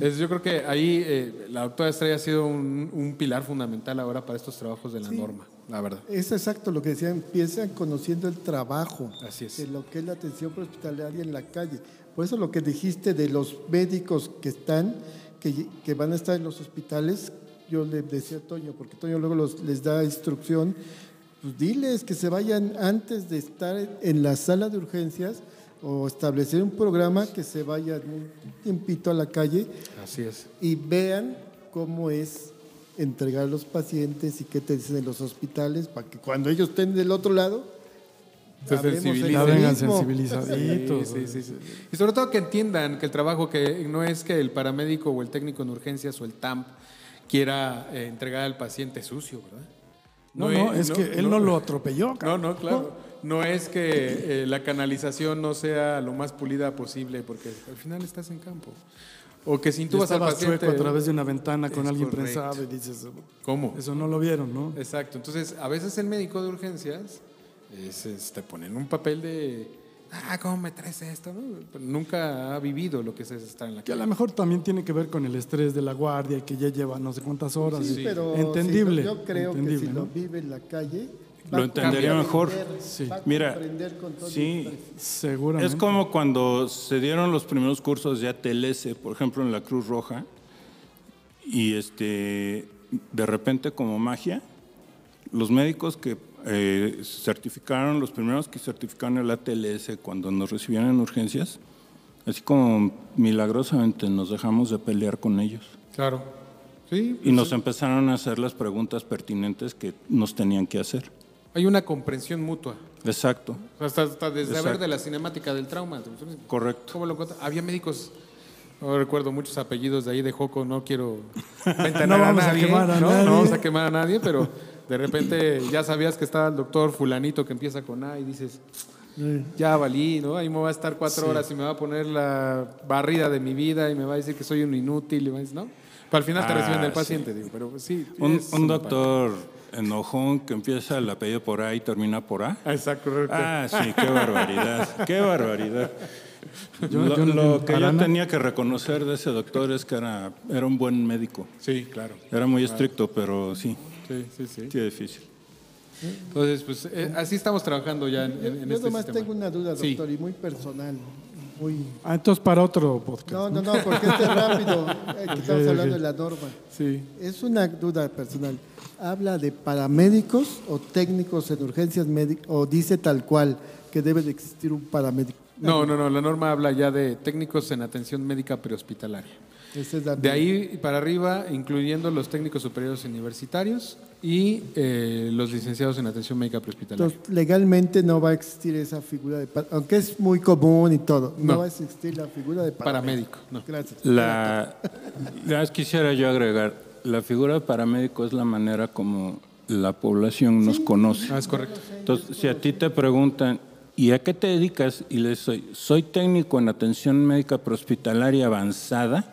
Es- yo creo que ahí eh, la doctora Estrella ha sido un, un pilar fundamental ahora para estos trabajos de la norma, la verdad. Es exacto lo que decía, empiezan conociendo el trabajo Así es. de lo que es la atención hospitalaria en la calle. Por eso lo que dijiste de los médicos que están, que, que van a estar en los hospitales, yo le decía a Toño, porque Toño luego los- les da instrucción, pues diles que se vayan antes de estar en la sala de urgencias o establecer un programa que se vayan un tiempito a la calle Así es. y vean cómo es entregar a los pacientes y qué te dicen en los hospitales para que cuando ellos estén del otro lado Se mismo. sensibilizaditos. Sí, sí, sí. Y sobre todo que entiendan que el trabajo que no es que el paramédico o el técnico en urgencias o el TAMP quiera eh, entregar al paciente sucio, ¿verdad? No, no, es que él no lo atropelló. No, cabrón. no, claro. No es que eh, la canalización no sea lo más pulida posible, porque al final estás en campo. O que si Y intubas al paciente. chueco a través de una ventana con alguien correcto. prensado y dices, ¿Cómo? eso no lo vieron, ¿no? Exacto. Entonces, a veces el médico de urgencias es, es- te pone en un papel de. Ah, ¿cómo me traes esto? Pero nunca ha vivido lo que es estar en la Que a calle. lo mejor también tiene que ver con el estrés de la guardia que ya lleva no sé cuántas horas. Sí, y- pero entendible. lo- yo creo que entendible, si ¿no? lo vive en la calle Lo entendería mejor. Sí. Mira, sí, Seguramente. Es como cuando se dieron los primeros cursos de ATLS, por ejemplo, en la Cruz Roja, y este, de repente, como magia, los médicos que eh, certificaron, los primeros que certificaron el ATLS cuando nos recibían en urgencias, así como milagrosamente nos dejamos de pelear con ellos. Claro. Sí. Y nos empezaron a hacer las preguntas pertinentes que nos tenían que hacer. Hay una comprensión mutua. Exacto, Hasta, hasta desde Exacto. ver de la cinemática del trauma. correcto. ¿Cómo lo encuentras? Había médicos, no recuerdo muchos apellidos de ahí de Joco, no quiero (laughs) No vamos a nadie, quemar a ¿no? nadie. No vamos a quemar a nadie, pero de repente ya sabías que estaba el doctor fulanito que empieza con A y dices, ya valí, ¿no? Ahí me va a estar cuatro horas y me va a poner la barrida de mi vida y me va a decir que soy un inútil, y me va a decir, ¿no? Pero al final te Ah, reciben del sí. paciente, digo, pero pues sí. Un, un doctor enojón que empieza el apellido por A y termina por A. Exacto, correcto. Ah, sí, qué barbaridad, qué barbaridad. Yo- lo yo no lo entiendo. que yo tenía que reconocer de ese doctor es que era, era un buen médico. Sí, claro. Era muy estricto, pero sí, Sí, sí, sí. sí difícil. Entonces, pues eh, así estamos trabajando ya en, en- en Yo este nomás sistema. tengo una duda, Sí. doctor, y muy personal. Muy... Ah, entonces para otro podcast. No, no, no, porque este es rápido. (laughs) eh, estamos hablando de la norma. Sí. Es una duda personal. ¿Habla de paramédicos o técnicos en urgencias médicas o dice tal cual que debe de existir un paramédico? No, no, no, la norma habla ya de técnicos en atención médica prehospitalaria. Es De ahí para arriba, incluyendo los técnicos superiores universitarios y eh, los licenciados en atención médica prehospitalaria. Entonces, legalmente no va a existir esa figura de aunque es muy común y todo, no, No. va a existir la figura de paramédico. Paramédico, no. Gracias. La, quisiera yo agregar, la figura de paramédico es la manera como la población nos conoce. Ah, es correcto. Entonces, si a ti te preguntan, ¿y a qué te dedicas? Y le soy, soy técnico en atención médica prehospitalaria avanzada.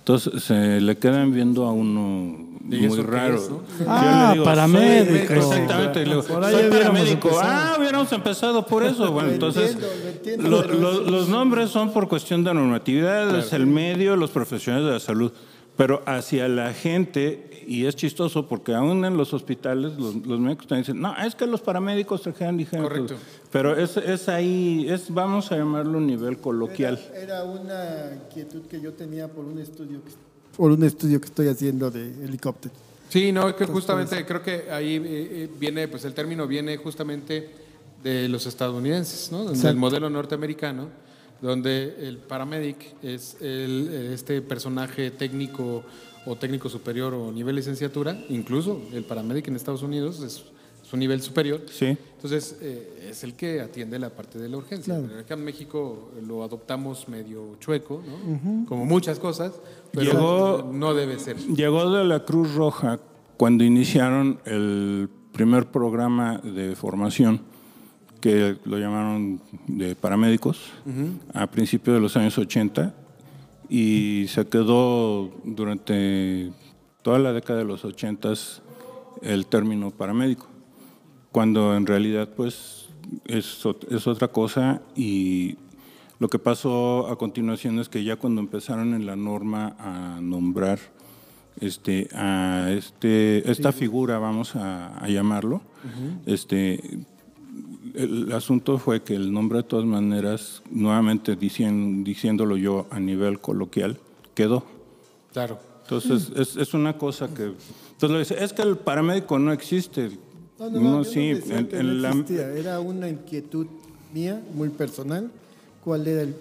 Entonces se le quedan viendo a uno ¿Y muy raro. es, no? Yo Ah, le digo, paramédico. soy- exactamente. le digo, soy paramédico. empezado. Ah, hubiéramos empezado por eso. Bueno, entonces, entiendo, lo entiendo, lo- pero lo- los nombres son por cuestión de normatividad, es el medio, los profesionales de la salud. Pero hacia la gente, y es chistoso porque aún en los hospitales los, los médicos te dicen, no, es que los paramédicos trajeron, dijeron. Correcto. Pero es, es ahí, es, vamos a llamarlo nivel coloquial. Era, era una inquietud que yo tenía por un estudio que, por un estudio que estoy haciendo de helicóptero. Sí, no, es que justamente creo que ahí eh, eh, viene, pues el término viene justamente de los estadounidenses, ¿no? Del modelo norteamericano, donde el paramedic es el, este personaje técnico o técnico superior o nivel licenciatura, incluso el paramedic en Estados Unidos es, un nivel superior. Sí. Entonces, eh, es el que atiende la parte de la urgencia. Pero Acá en México lo adoptamos medio chueco, ¿no? Como muchas cosas, pero Llegó- no debe ser. Llegó de la Cruz Roja cuando iniciaron el primer programa de formación, que lo llamaron de paramédicos, a principios de los años 80, y se quedó durante toda la década de los 80 el término paramédico, cuando en realidad pues es, es otra cosa y Lo que pasó a continuación es que ya cuando empezaron en la norma a nombrar este, a este, esta figura, vamos a, a llamarlo, este, el asunto fue que el nombre de todas maneras, nuevamente dicien- diciéndolo yo a nivel coloquial, quedó. Claro. Entonces, es, es una cosa que... Entonces, es que el paramédico no existe. No, no, no, No, yo sí, no decía en- que en no la- existía, era una inquietud mía, muy personal, cuál era el,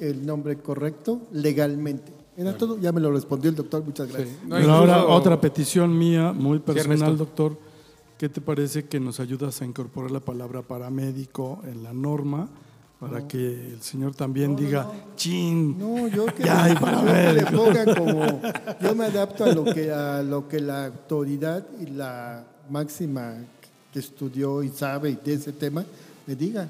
el nombre correcto legalmente. Era todo, ya me lo respondió el doctor, muchas gracias. No, Pero ahora otra petición mía, muy personal, doctor. ¿Qué te parece que nos ayudas a incorporar la palabra paramédico en la norma para que el señor también diga, chin, No, yo que, Ya hay yo que le paramédico. ponga (laughs) como yo me adapto a lo que a lo que la autoridad y la máxima que estudió y sabe de ese tema me diga.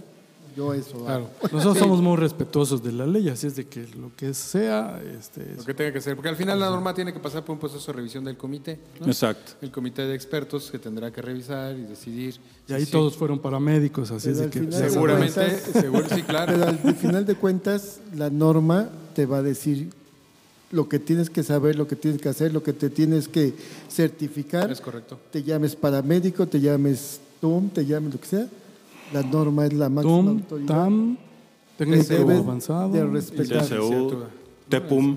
Yo eso. Claro. hago. nosotros somos muy respetuosos de la ley, así es de que lo que sea, este, Lo que tenga que ser, porque al final la norma tiene que pasar por un proceso de revisión del comité, ¿no? Exacto. El comité de expertos que tendrá que revisar y decidir. y ahí todos fueron paramédicos, así Pero es de que final- Seguramente, cuentas- seguro, sí, claro. Pero al final de cuentas la norma te va a decir lo que tienes que saber, lo que tienes que hacer, lo que te tienes que certificar. Es correcto. Te llames paramédico, te llames TUM, te llames lo que sea. La norma es la máxima TUM, autoridad. TAM, técnico avanzado. de Y respetar. TCU. TEPUM.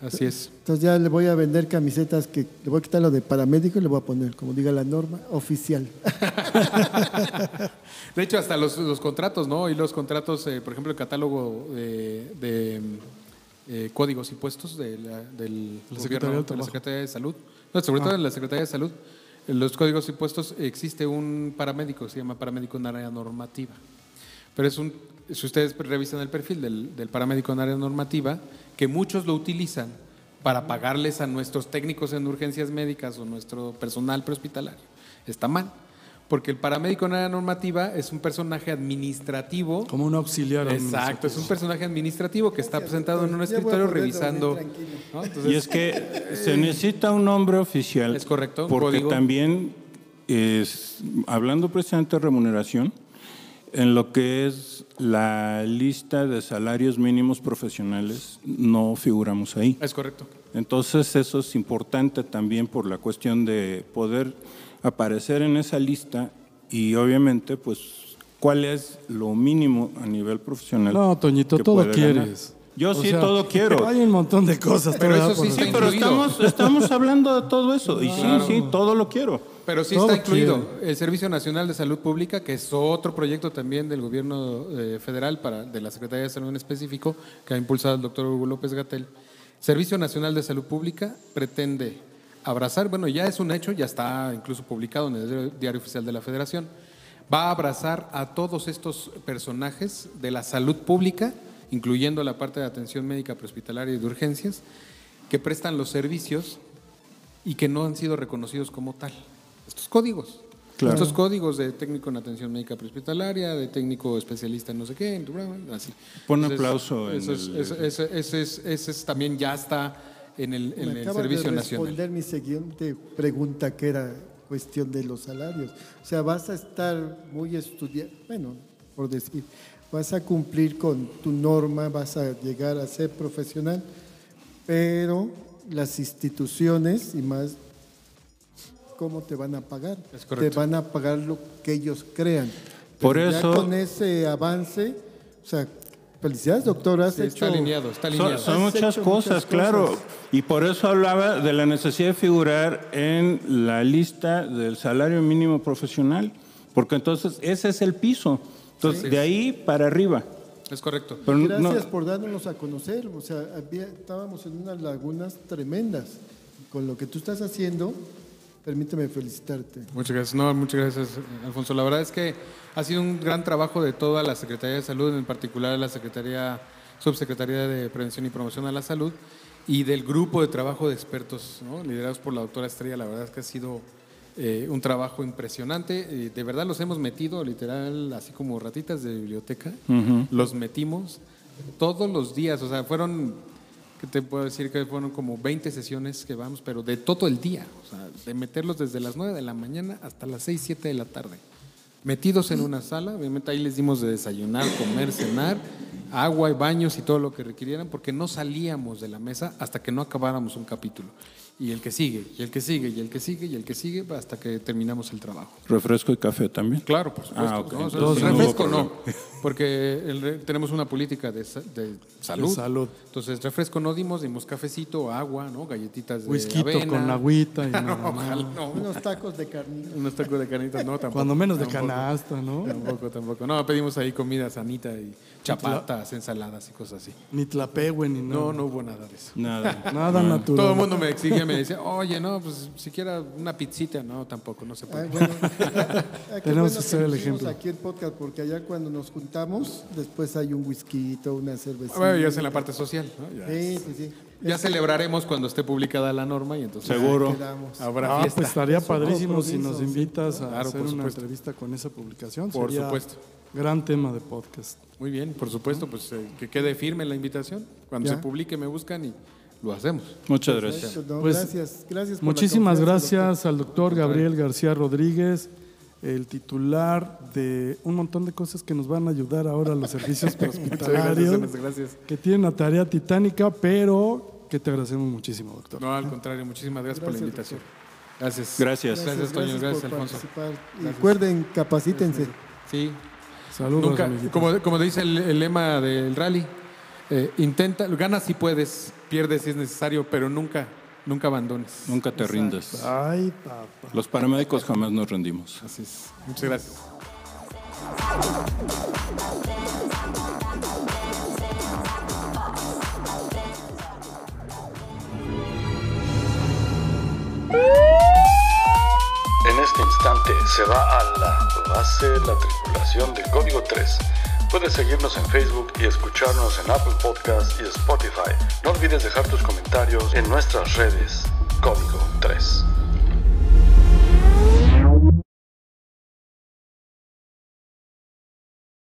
Así es. Entonces ya le voy a vender camisetas que le voy a quitar lo de paramédico y le voy a poner, como diga la norma, oficial. (laughs) De hecho, hasta los, los contratos, ¿no? Y los contratos, eh, por ejemplo, el catálogo de, de, eh, códigos y puestos de la, del La gobierno, Secretaría del de la. Secretaría de Salud. No, sobre todo en la Secretaría de Salud. Los códigos y puestos existe un paramédico se llama paramédico en área normativa. Pero es un, si ustedes revisan el perfil del, del paramédico en área normativa, que muchos lo utilizan para pagarles a nuestros técnicos en urgencias médicas o nuestro personal prehospitalario. Está mal, porque el paramédico en área normativa es un personaje administrativo. Como un auxiliar. Exacto, es un personaje administrativo que está presentado en un escritorio revisando. ¿no? Entonces, Y es que se necesita un nombre oficial. Es correcto, Porque código. también, es, hablando precisamente de remuneración, en lo que es la lista de salarios mínimos profesionales, no figuramos ahí. es correcto. Entonces eso es importante también por la cuestión de poder aparecer en esa lista y obviamente pues cuál es lo mínimo a nivel profesional. No, Toñito, que todo ganar. quieres. Yo O sí sea, todo quiero. (laughs) Hay un montón de cosas. Pero eso sí Sí, pero estamos, estamos hablando de todo eso. Y sí, sí, todo lo quiero. Pero sí Todo está incluido el Servicio Nacional de Salud Pública, que es otro proyecto también del gobierno eh, federal, para, de la Secretaría de Salud en específico, que ha impulsado el doctor Hugo López Gatel. Servicio Nacional de Salud Pública pretende abrazar, bueno, ya es un hecho, ya está incluso publicado en el Diario Oficial de la Federación, va a abrazar a todos estos personajes de la salud pública, incluyendo la parte de atención médica prehospitalaria y de urgencias, que prestan los servicios y que no han sido reconocidos como tal. Estos códigos. Claro. Estos códigos de técnico en atención médica prehospitalaria, de técnico especialista en no sé qué, en tu- así. Pon Entonces, aplauso en Eso es, el- eso- es también ya está en el, en el Servicio de Nacional. responder mi siguiente pregunta, que era cuestión de los salarios. O sea, vas a estar muy estudiado, bueno, por decir, vas a cumplir con tu norma, vas a llegar a ser profesional, pero las instituciones y más, ¿cómo te van a pagar? Te van a pagar lo que ellos crean. Por Pero ya eso- con ese avance, o sea, felicidades, doctor, has Sí, hecho... está alineado, está Son, alineado. son Has muchas cosas, muchas claro. cosas. Y por eso hablaba de la necesidad de figurar en la lista del salario mínimo profesional, porque entonces ese es el piso. Entonces, de ahí para arriba. Es correcto. Pero no- Gracias por dárnoslos a conocer. O sea, había- estábamos en unas lagunas tremendas. Con lo que tú estás haciendo, permíteme felicitarte. Muchas gracias. No, muchas gracias, Alfonso. La verdad es que ha sido un gran trabajo de toda la Secretaría de Salud, en particular la Secretaría, Subsecretaría de Prevención y Promoción a la Salud, y del grupo de trabajo de expertos, ¿no? liderados por la doctora Estrella. La verdad es que ha sido eh, un trabajo impresionante. Eh, de verdad los hemos metido, literal, así como ratitas de biblioteca. Los metimos todos los días. O sea, fueron que te puedo decir que fueron como 20 sesiones que vamos, pero de todo el día, o sea, de meterlos desde las 9 de la mañana hasta las 6, 7 de la tarde. Metidos en una sala, obviamente ahí les dimos de desayunar, comer, cenar agua y baños y todo lo que requirieran, porque no salíamos de la mesa hasta que no acabáramos un capítulo. Y el que sigue, y el que sigue, y el que sigue, y el que sigue, hasta que terminamos el trabajo. ¿Refresco y café también? Claro, por supuesto. Ah, ok. ¿no? O sea, refresco no, porque el re- tenemos una política de, sa- de salud. De salud. Entonces, refresco no dimos, dimos cafecito, agua, ¿no? Galletitas de Whisky con agüita y (laughs) No, ojalá, no. Unos tacos de carnita. Unos tacos de carnitas, no, tampoco. Cuando menos de Tampoco. canasta, ¿no? Tampoco, tampoco. No, pedimos ahí comida sanita y chapatas, ensaladas y cosas así. Ni tlapehue ni No, nada. no hubo nada de eso. Nada. (laughs) Nada natural. Todo el mundo me exigía, me decía, oye, no, pues siquiera una pizzita. No, tampoco, no se puede. Ay, bueno, (laughs) ah, qué Tenemos bueno que ser el ejemplo. aquí el podcast, porque allá cuando nos juntamos, después hay un whisky, una cervecita. Bueno, ya es en la parte social, ¿no? Ya, Sí, sí, sí. ya celebraremos cuando esté publicada la norma y entonces Seguro. Quedamos. habrá Ah, fiesta. pues estaría padrísimo si nos invitas a Claro, hacer una entrevista con esa publicación. Por Sería supuesto. Gran tema de podcast. Muy bien, por supuesto, pues eh, que quede firme la invitación. Cuando Ya. se publique me buscan y lo hacemos. Muchas gracias. Perfecto, Pues, gracias, gracias. por Muchísimas gracias al doctor Gabriel García Rodríguez, el titular de un montón de cosas que nos van a ayudar ahora a los servicios hospitalarios, (laughs) Muchas gracias. que tiene una tarea titánica, pero que te agradecemos muchísimo, doctor. No, al contrario, muchísimas gracias, por la Gracias, invitación. Gracias. Gracias. Gracias, Toño. Gracias, Alfonso. recuerden, capacítense. Sí. Saludos, Nunca, como, como dice el, el lema del rally, eh, intenta, ganas si puedes, pierdes si es necesario, pero nunca, nunca abandones. Nunca te rindas. Ay, papá. Los paramédicos jamás nos rendimos. Así es. Muchas gracias. En instante se va a la base la tripulación de Código 3. Puedes seguirnos en Facebook y escucharnos en Apple Podcasts y Spotify. No olvides dejar tus comentarios en nuestras redes. Código